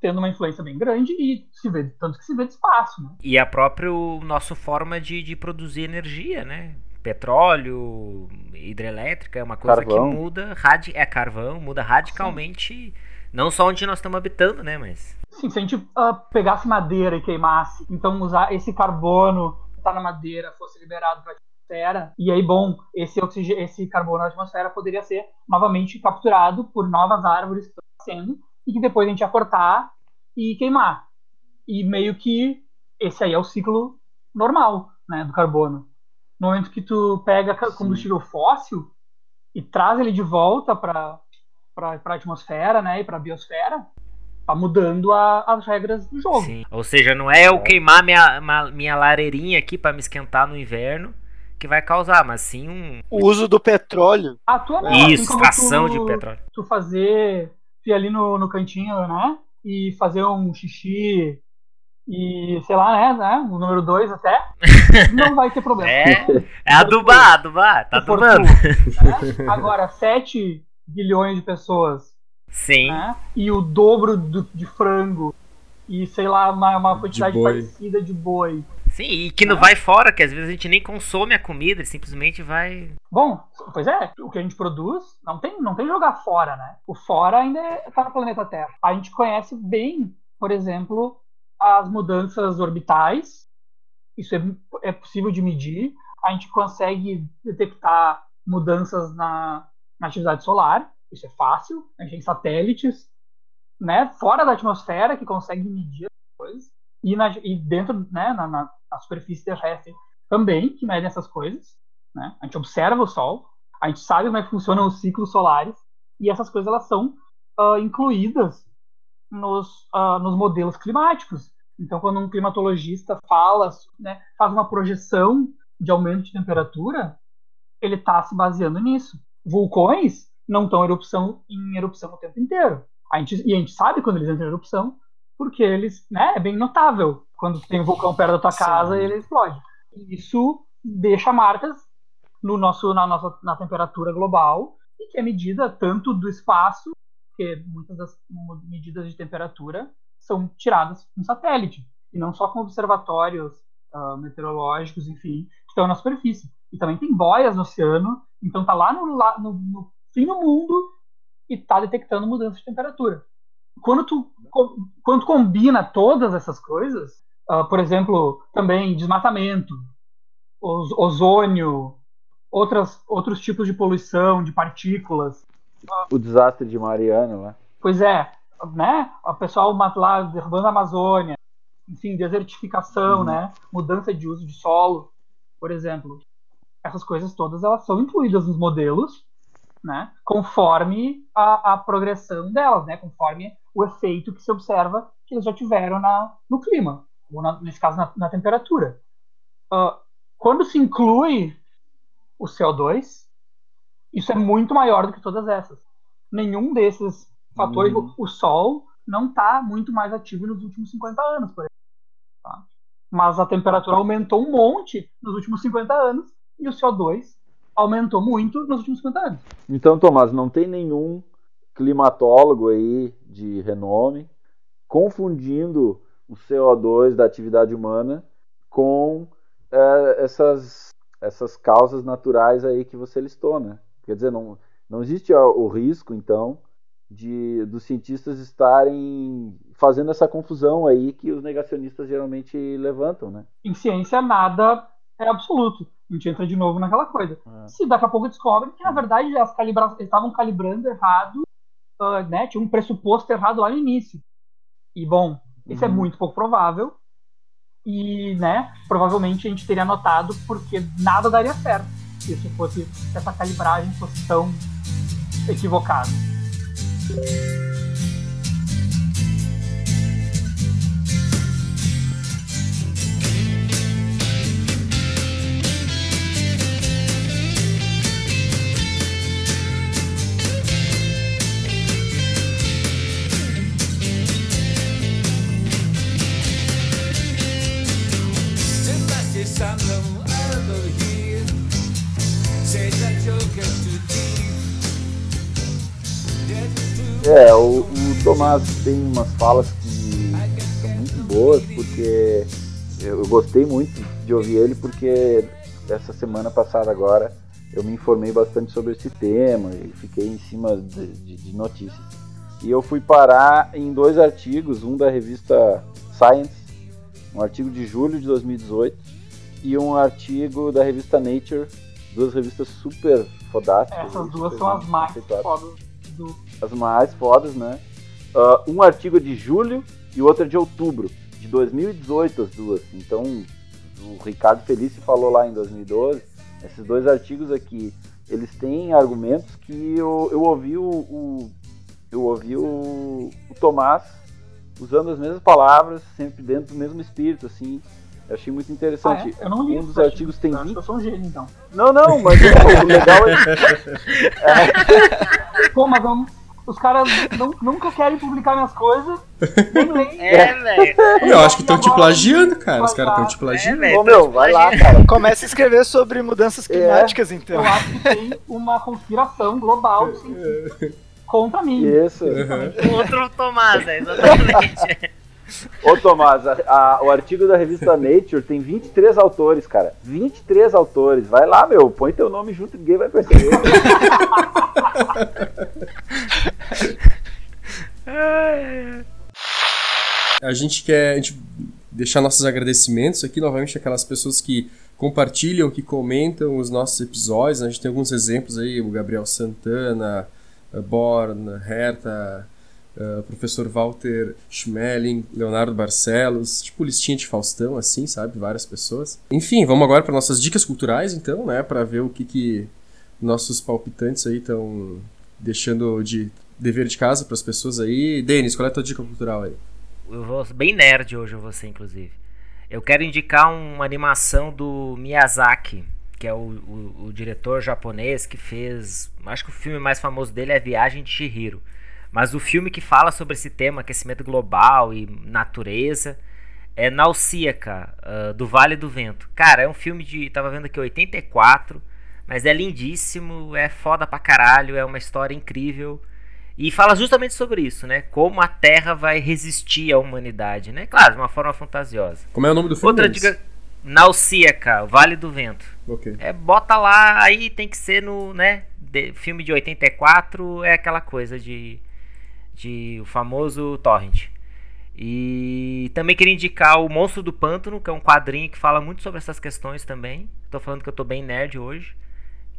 tendo uma influência bem grande e se vê, tanto que se vê de espaço. Né? E a própria nossa forma de, de produzir energia, né? petróleo, hidrelétrica, é uma coisa carvão. que muda, radi é carvão, muda radicalmente, Sim. não só onde nós estamos habitando, né, mas... Sim, se a gente uh, pegasse madeira e queimasse, então usar esse carbono que está na madeira fosse liberado para a atmosfera, e aí, bom, esse, oxigênio, esse carbono na atmosfera poderia ser novamente capturado por novas árvores que estão nascendo, e que depois a gente ia cortar e queimar. E meio que esse aí é o ciclo normal, né, do carbono no momento que tu pega combustível Sim. fóssil e traz ele de volta para a atmosfera, né, e para a biosfera, tá mudando a, as regras do jogo. Sim. Ou seja, não é eu queimar minha, minha lareirinha aqui para me esquentar no inverno que vai causar, mas sim um o uso do petróleo. A tua Isso, assim extração tu, de petróleo. Tu fazer ir ali no, no cantinho, né, e fazer um xixi e, sei lá, né, né o número 2 até, não vai ter problema. É, é adubar, adubar, tá adubando. Né? Agora, 7 bilhões de pessoas. Sim. Né? E o dobro do, de frango. E, sei lá, uma, uma quantidade parecida de boi. Sim, e que não né? vai fora, que às vezes a gente nem consome a comida, simplesmente vai. Bom, pois é, o que a gente produz não tem, não tem jogar fora, né? O fora ainda está no planeta Terra. A gente conhece bem, por exemplo, as mudanças orbitais, isso é, é possível de medir. A gente consegue detectar mudanças na, na atividade solar, isso é fácil. A gente tem satélites né, fora da atmosfera que conseguem medir as coisas, e, na, e dentro, né, na, na, na, superfície terrestre também, que medem essas coisas. Né? A gente observa o Sol, a gente sabe como é que funcionam os ciclos solares, e essas coisas elas são uh, incluídas nos, uh, nos modelos climáticos. Então, quando um climatologista fala, né, faz uma projeção de aumento de temperatura, ele está se baseando nisso. Vulcões não estão em erupção o tempo inteiro. A gente, e a gente sabe quando eles entram em erupção, porque eles, né, é bem notável. Quando tem um vulcão perto da tua casa, Sim. ele explode. E isso deixa marcas no nosso, na nossa na temperatura global, e que é medida tanto do espaço, porque muitas das medidas de temperatura são tiradas com satélite, e não só com observatórios uh, meteorológicos, enfim, que estão na superfície. E também tem boias no oceano, então tá lá no, lá, no, no fim do mundo e tá detectando mudança de temperatura. Quando tu, quando tu combina todas essas coisas, uh, por exemplo, também desmatamento, ozônio, outras, outros tipos de poluição, de partículas. O desastre de Mariana lá. Pois é, né? O pessoal lá derrubando a Amazônia, enfim, desertificação, uhum. né? Mudança de uso de solo, por exemplo. Essas coisas todas elas são incluídas nos modelos, né? Conforme a, a progressão delas, né? Conforme o efeito que se observa que eles já tiveram na, no clima, ou na, nesse caso na, na temperatura. Uh, quando se inclui o CO2, isso é muito maior do que todas essas. Nenhum desses fatores, uhum. o Sol não está muito mais ativo nos últimos 50 anos, por exemplo. Tá? Mas a temperatura aumentou um monte nos últimos 50 anos e o CO2 aumentou muito nos últimos 50 anos. Então, Tomás, não tem nenhum climatólogo aí de renome confundindo o CO2 da atividade humana com é, essas, essas causas naturais aí que você listou, né? Quer dizer, não, não existe o risco, então, de dos cientistas estarem fazendo essa confusão aí que os negacionistas geralmente levantam, né? Em ciência nada é absoluto. A gente entra de novo naquela coisa. É. Se daqui a pouco descobrem que na verdade as calibra... eles estavam calibrando errado, uh, né? Tinha um pressuposto errado lá no início. E bom, isso é uhum. é muito pouco provável. E, né, provavelmente a gente teria notado porque nada daria certo se isso fosse se essa calibragem fosse tão equivocada. É, o, o Tomás tem umas falas que são muito boas, porque eu gostei muito de ouvir ele, porque essa semana passada agora eu me informei bastante sobre esse tema e fiquei em cima de, de, de notícias. E eu fui parar em dois artigos, um da revista Science, um artigo de julho de 2018, e um artigo da revista Nature, duas revistas super fodásticas. Essas duas são as mais fodas do... As mais fodas, né? Uh, um artigo é de julho e o outro é de outubro, de 2018 as duas. Então, o Ricardo Felice falou lá em 2012, esses dois artigos aqui, eles têm argumentos que eu, eu ouvi o, o eu ouvi o, o Tomás usando as mesmas palavras, sempre dentro do mesmo espírito, assim, eu achei muito interessante. Ah, é? Eu não li um dos artigos tem 20. Eu sou um gênio, então. Não, não, mas o legal é. é... Pô, mas vamos. Os caras nunca querem publicar minhas coisas, nem leem. É, velho. Eu acho que estão te plagiando, cara. Os caras estão te plagiando. É, Ô, meu, vai lá, cara. Começa a escrever sobre mudanças é. climáticas, é. então. Eu acho que tem uma conspiração global contra mim. Isso. Uhum. Outro Tomás, é, exatamente. Ô Tomás, a, a, o artigo da revista Nature tem 23 autores, cara. 23 autores. Vai lá, meu, põe teu nome junto, ninguém vai perceber. a gente quer a gente deixar nossos agradecimentos aqui novamente aquelas pessoas que compartilham, que comentam os nossos episódios. A gente tem alguns exemplos aí, o Gabriel Santana, Born, Herta, professor Walter Schmeling, Leonardo Barcelos, tipo listinha de Faustão, assim, sabe? Várias pessoas. Enfim, vamos agora para nossas dicas culturais, então, né? Para ver o que, que nossos palpitantes aí estão deixando de dever de casa para as pessoas aí. Denis, qual é a tua dica cultural aí? eu vou bem nerd hoje você inclusive. Eu quero indicar uma animação do Miyazaki, que é o, o, o, diretor japonês que fez. Acho que o filme mais famoso dele é Viagem de Chihiro. Mas o filme que fala sobre esse tema, aquecimento global e natureza, é Nausica, uh, do Vale do Vento. Cara, é um filme de. Tava vendo aqui 84, mas é lindíssimo, é foda pra caralho, é uma história incrível. E fala justamente sobre isso, né? Como a Terra vai resistir à humanidade, né? Claro, de uma forma fantasiosa. Como é o nome do filme? Outra dica. Nausica, Vale do Vento. Ok. É, bota lá, aí tem que ser no, né? De, filme de 84 é aquela coisa de. de o famoso torrent. E também queria indicar o Monstro do Pântano, que é um quadrinho que fala muito sobre essas questões também. Tô falando que eu tô bem nerd hoje.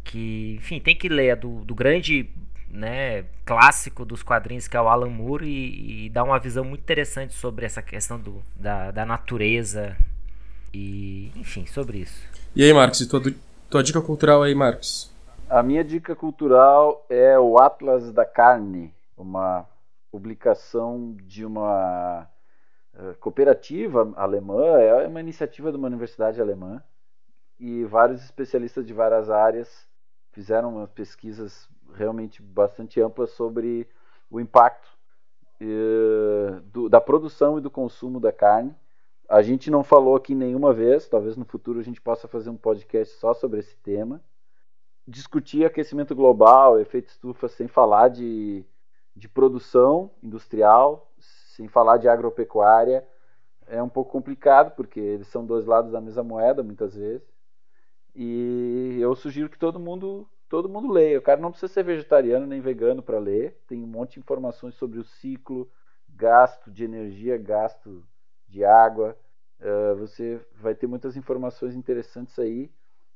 Que, enfim, tem que ler do, do grande né, clássico dos quadrinhos que é o Alan Moore e, e dá uma visão muito interessante sobre essa questão do, da, da natureza e enfim, sobre isso. E aí, Marcos, e tua, tua dica cultural aí, Marcos? A minha dica cultural é o Atlas da Carne, uma publicação de uma uh, cooperativa alemã, é uma iniciativa de uma universidade alemã e vários especialistas de várias áreas fizeram umas pesquisas realmente bastante ampla sobre o impacto eh, do, da produção e do consumo da carne. A gente não falou aqui nenhuma vez, talvez no futuro a gente possa fazer um podcast só sobre esse tema. Discutir aquecimento global, efeito estufa, sem falar de, de produção industrial, sem falar de agropecuária, é um pouco complicado, porque eles são dois lados da mesma moeda, muitas vezes. E eu sugiro que todo mundo todo mundo leia. O cara não precisa ser vegetariano nem vegano para ler. Tem um monte de informações sobre o ciclo, gasto de energia, gasto de água. Uh, você vai ter muitas informações interessantes aí.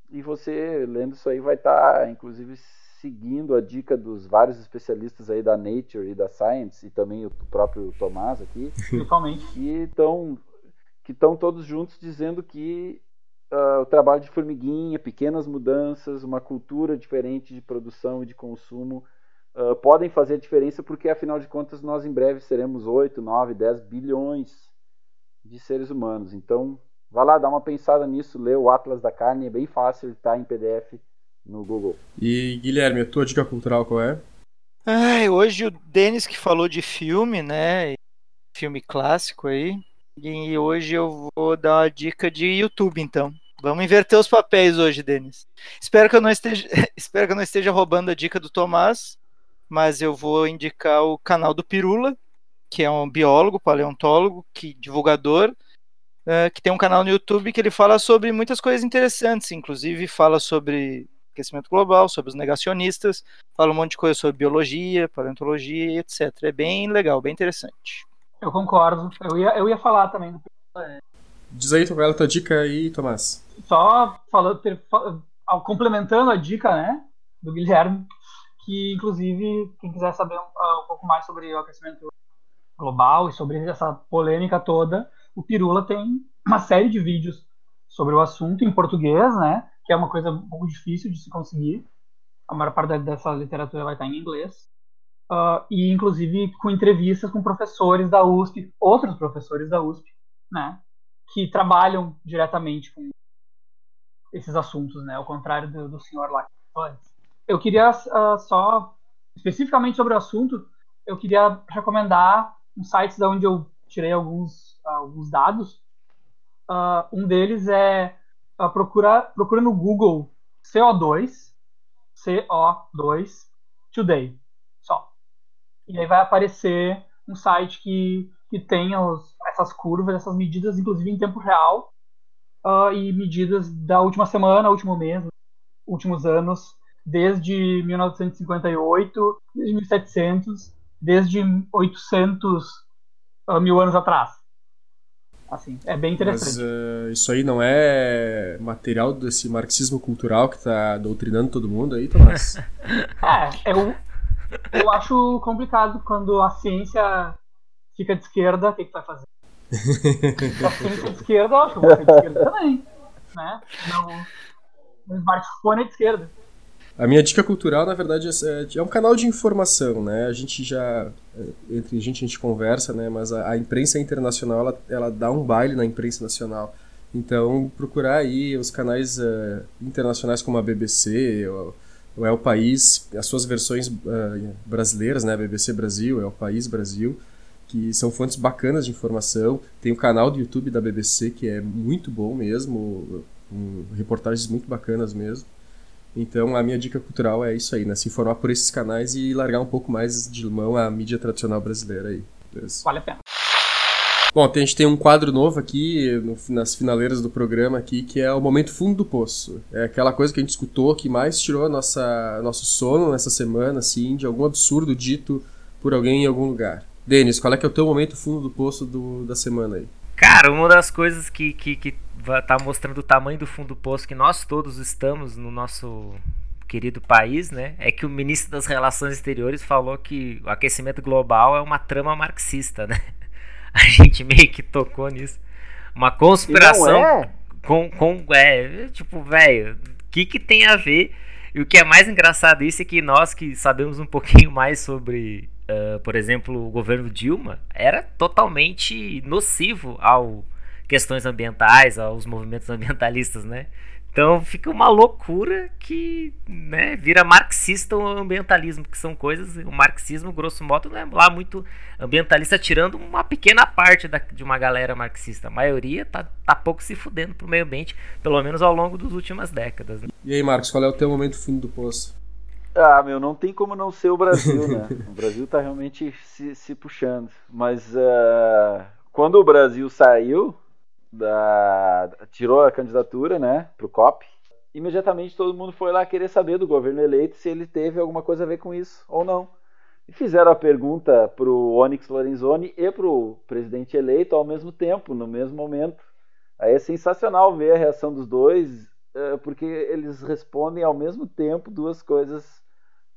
E você, lendo isso aí, vai estar, tá, inclusive, seguindo a dica dos vários especialistas aí da Nature e da Science, e também o próprio Tomás aqui. Principalmente. Que estão que estão todos juntos dizendo que uh, o trabalho de formiguinha, pequenas mudanças, uma cultura diferente de produção e de consumo uh, podem fazer diferença porque, afinal de contas, nós em breve seremos 8, 9, 10 bilhões de seres humanos. Então, vá lá, dá uma pensada nisso, lê o Atlas da Carne, é bem fácil, está em PDF no Google. E, Guilherme, a tua dica cultural qual é? Ai, hoje o Denis que falou de filme, né? Filme clássico aí. E hoje eu vou dar uma dica de YouTube, então. Vamos inverter os papéis hoje, Denis. Espero que eu não esteja, espero que eu não esteja roubando a dica do Tomás, mas eu vou indicar o canal do Pirula, que é um biólogo, paleontólogo, que divulgador, uh, que tem um canal no YouTube que ele fala sobre muitas coisas interessantes, inclusive fala sobre aquecimento global, sobre os negacionistas, fala um monte de coisa sobre biologia, paleontologia, etc. É bem legal, bem interessante. Eu concordo. Eu ia, eu ia falar também do Diz aí, qual é a tua dica aí, Tomás? Só falando, ter, complementando a dica, né, do Guilherme, que inclusive, quem quiser saber um, um pouco mais sobre o aquecimento global e sobre essa polêmica toda, o Pirula tem uma série de vídeos sobre o assunto em português, né, que é uma coisa um pouco difícil de se conseguir. A maior parte dessa literatura vai estar em inglês uh, e inclusive com entrevistas com professores da USP, outros professores da USP, né, que trabalham diretamente com esses assuntos, né, ao contrário do, do senhor lá. Eu queria uh, só, especificamente sobre o assunto, eu queria recomendar um site da onde eu tirei alguns, uh, alguns dados. Uh, um deles é uh, procura, procura no Google CO2, CO2 Today. E aí vai aparecer um site que, que tem os, essas curvas, essas medidas, inclusive em tempo real, uh, e medidas da última semana, último mês, últimos anos, desde 1958, desde 1700, desde 800 uh, mil anos atrás. Assim, é bem interessante. Mas uh, isso aí não é material desse marxismo cultural que está doutrinando todo mundo aí, Tomás? é, é o, eu acho complicado quando a ciência fica de esquerda, o que, que vai fazer? a ciência de esquerda, eu acho que vou ser de esquerda também. Né? Não, o smartphone é de esquerda. A minha dica cultural, na verdade, é, é um canal de informação, né? A gente já, é, entre a gente, a gente conversa, né? Mas a, a imprensa internacional, ela, ela, dá um baile na imprensa nacional. Então, procurar aí os canais uh, internacionais como a BBC, ou, o País, as suas versões uh, brasileiras, né? BBC Brasil, É o País Brasil, que são fontes bacanas de informação. Tem o canal do YouTube da BBC, que é muito bom mesmo, um, reportagens muito bacanas mesmo. Então a minha dica cultural é isso aí, né? Se informar por esses canais e largar um pouco mais de mão a mídia tradicional brasileira aí. Beleza? Vale a pena. Bom, a gente tem um quadro novo aqui, no, nas finaleiras do programa aqui, que é o Momento Fundo do Poço. É aquela coisa que a gente escutou que mais tirou nossa, nosso sono nessa semana, assim, de algum absurdo dito por alguém em algum lugar. Denis, qual é que é o teu momento fundo do poço do, da semana aí? Cara, uma das coisas que, que, que tá mostrando o tamanho do fundo do poço que nós todos estamos no nosso querido país, né? É que o ministro das Relações Exteriores falou que o aquecimento global é uma trama marxista, né? A gente meio que tocou nisso. Uma conspiração é? com, com é, tipo, velho, o que que tem a ver? E o que é mais engraçado isso é que nós que sabemos um pouquinho mais sobre, uh, por exemplo, o governo Dilma, era totalmente nocivo ao questões ambientais, aos movimentos ambientalistas, né? Então fica uma loucura que né, vira marxista o ambientalismo, que são coisas. O marxismo, grosso modo, não é lá muito ambientalista, tirando uma pequena parte da, de uma galera marxista. A maioria tá, tá pouco se fudendo pro meio ambiente, pelo menos ao longo das últimas décadas. Né? E aí, Marcos, qual é o teu momento fundo do poço? Ah, meu, não tem como não ser o Brasil, né? o Brasil tá realmente se, se puxando. Mas uh, quando o Brasil saiu da, tirou a candidatura, né, pro COP. Imediatamente todo mundo foi lá querer saber do governo eleito se ele teve alguma coisa a ver com isso ou não. E fizeram a pergunta pro Onyx Lorenzoni e pro presidente eleito ao mesmo tempo, no mesmo momento. Aí é sensacional ver a reação dos dois, eh, porque eles respondem ao mesmo tempo duas coisas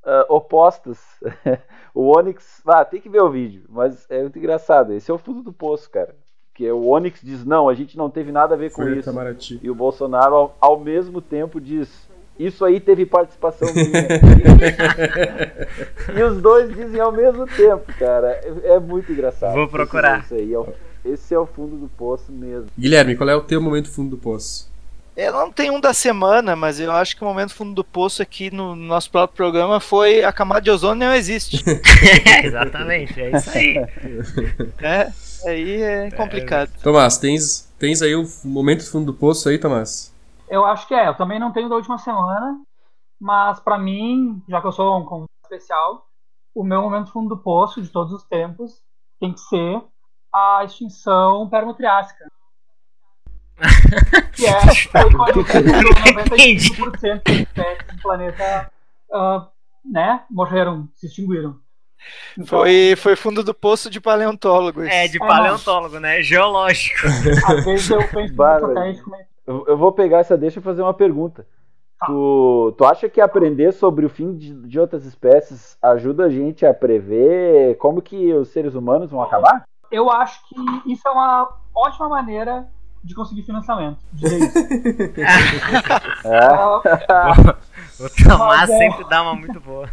uh, opostas. o Onyx, ah, tem que ver o vídeo, mas é muito engraçado. Esse é o fundo do poço, cara que o Onyx diz não, a gente não teve nada a ver com Foi isso. Itamaraty. E o Bolsonaro ao, ao, mesmo tempo diz isso aí teve participação minha. e os dois dizem ao mesmo tempo, cara. É, é muito engraçado. Vou procurar. Isso aí, é esse é o fundo do poço mesmo. Guilherme, qual é o teu momento fundo do poço? Eu não tenho um da semana, mas eu acho que o momento fundo do poço aqui no nosso próprio programa foi a camada de ozônio não existe. exatamente, é isso aí. É. Aí é complicado. É, Tomás, tens, tens aí o momento fundo do poço aí, Tomás? Eu acho que é. Eu também não tenho da última semana, mas para mim, já que eu sou um convidado especial, o meu momento fundo do poço de todos os tempos tem que ser a extinção permotriásica. que é, foi quando 95% das espécies do planeta uh, né, morreram, se extinguiram. Então, foi, foi fundo do poço de paleontólogo. É, de paleontólogo, é, né? Geológico. Às vezes eu penso eu, eu vou pegar essa deixa e fazer uma pergunta. Tá. Tu, tu acha que aprender sobre o fim de, de outras espécies ajuda a gente a prever como que os seres humanos vão acabar? Eu acho que isso é uma ótima maneira de conseguir financiamento. é. o Tomás é... sempre dá uma muito boa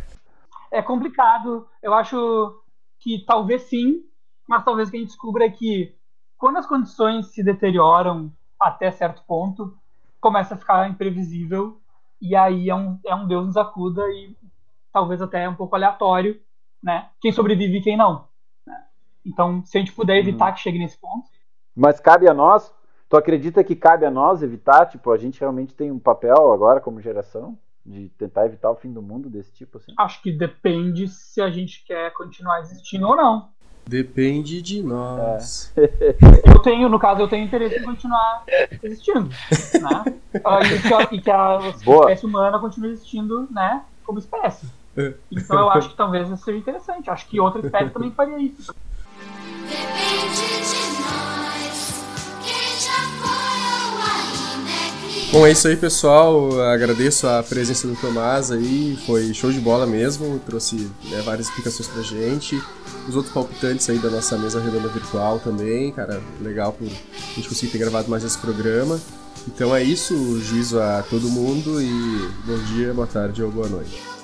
é complicado. Eu acho que talvez sim, mas talvez que a gente descubra é que quando as condições se deterioram até certo ponto, começa a ficar imprevisível e aí é um, é um Deus nos acuda e talvez até é um pouco aleatório, né? Quem sobrevive e quem não. Né? Então, se a gente puder evitar uhum. que chegue nesse ponto. Mas cabe a nós. Tu acredita que cabe a nós evitar? Tipo, a gente realmente tem um papel agora como geração? De tentar evitar o fim do mundo desse tipo assim? Acho que depende se a gente quer continuar existindo ou não. Depende de nós. É. Eu tenho, no caso, eu tenho interesse em continuar existindo, né? E que a, e que a espécie humana continue existindo, né? Como espécie. É. Então eu acho que talvez isso seja interessante. Acho que outra espécie também faria isso. Depende Bom, é isso aí, pessoal. Agradeço a presença do Tomás aí. Foi show de bola mesmo. Trouxe né, várias explicações pra gente. Os outros palpitantes aí da nossa mesa redonda virtual também, cara. Legal por a gente conseguir ter gravado mais esse programa. Então é isso, juízo a todo mundo e bom dia, boa tarde ou boa noite.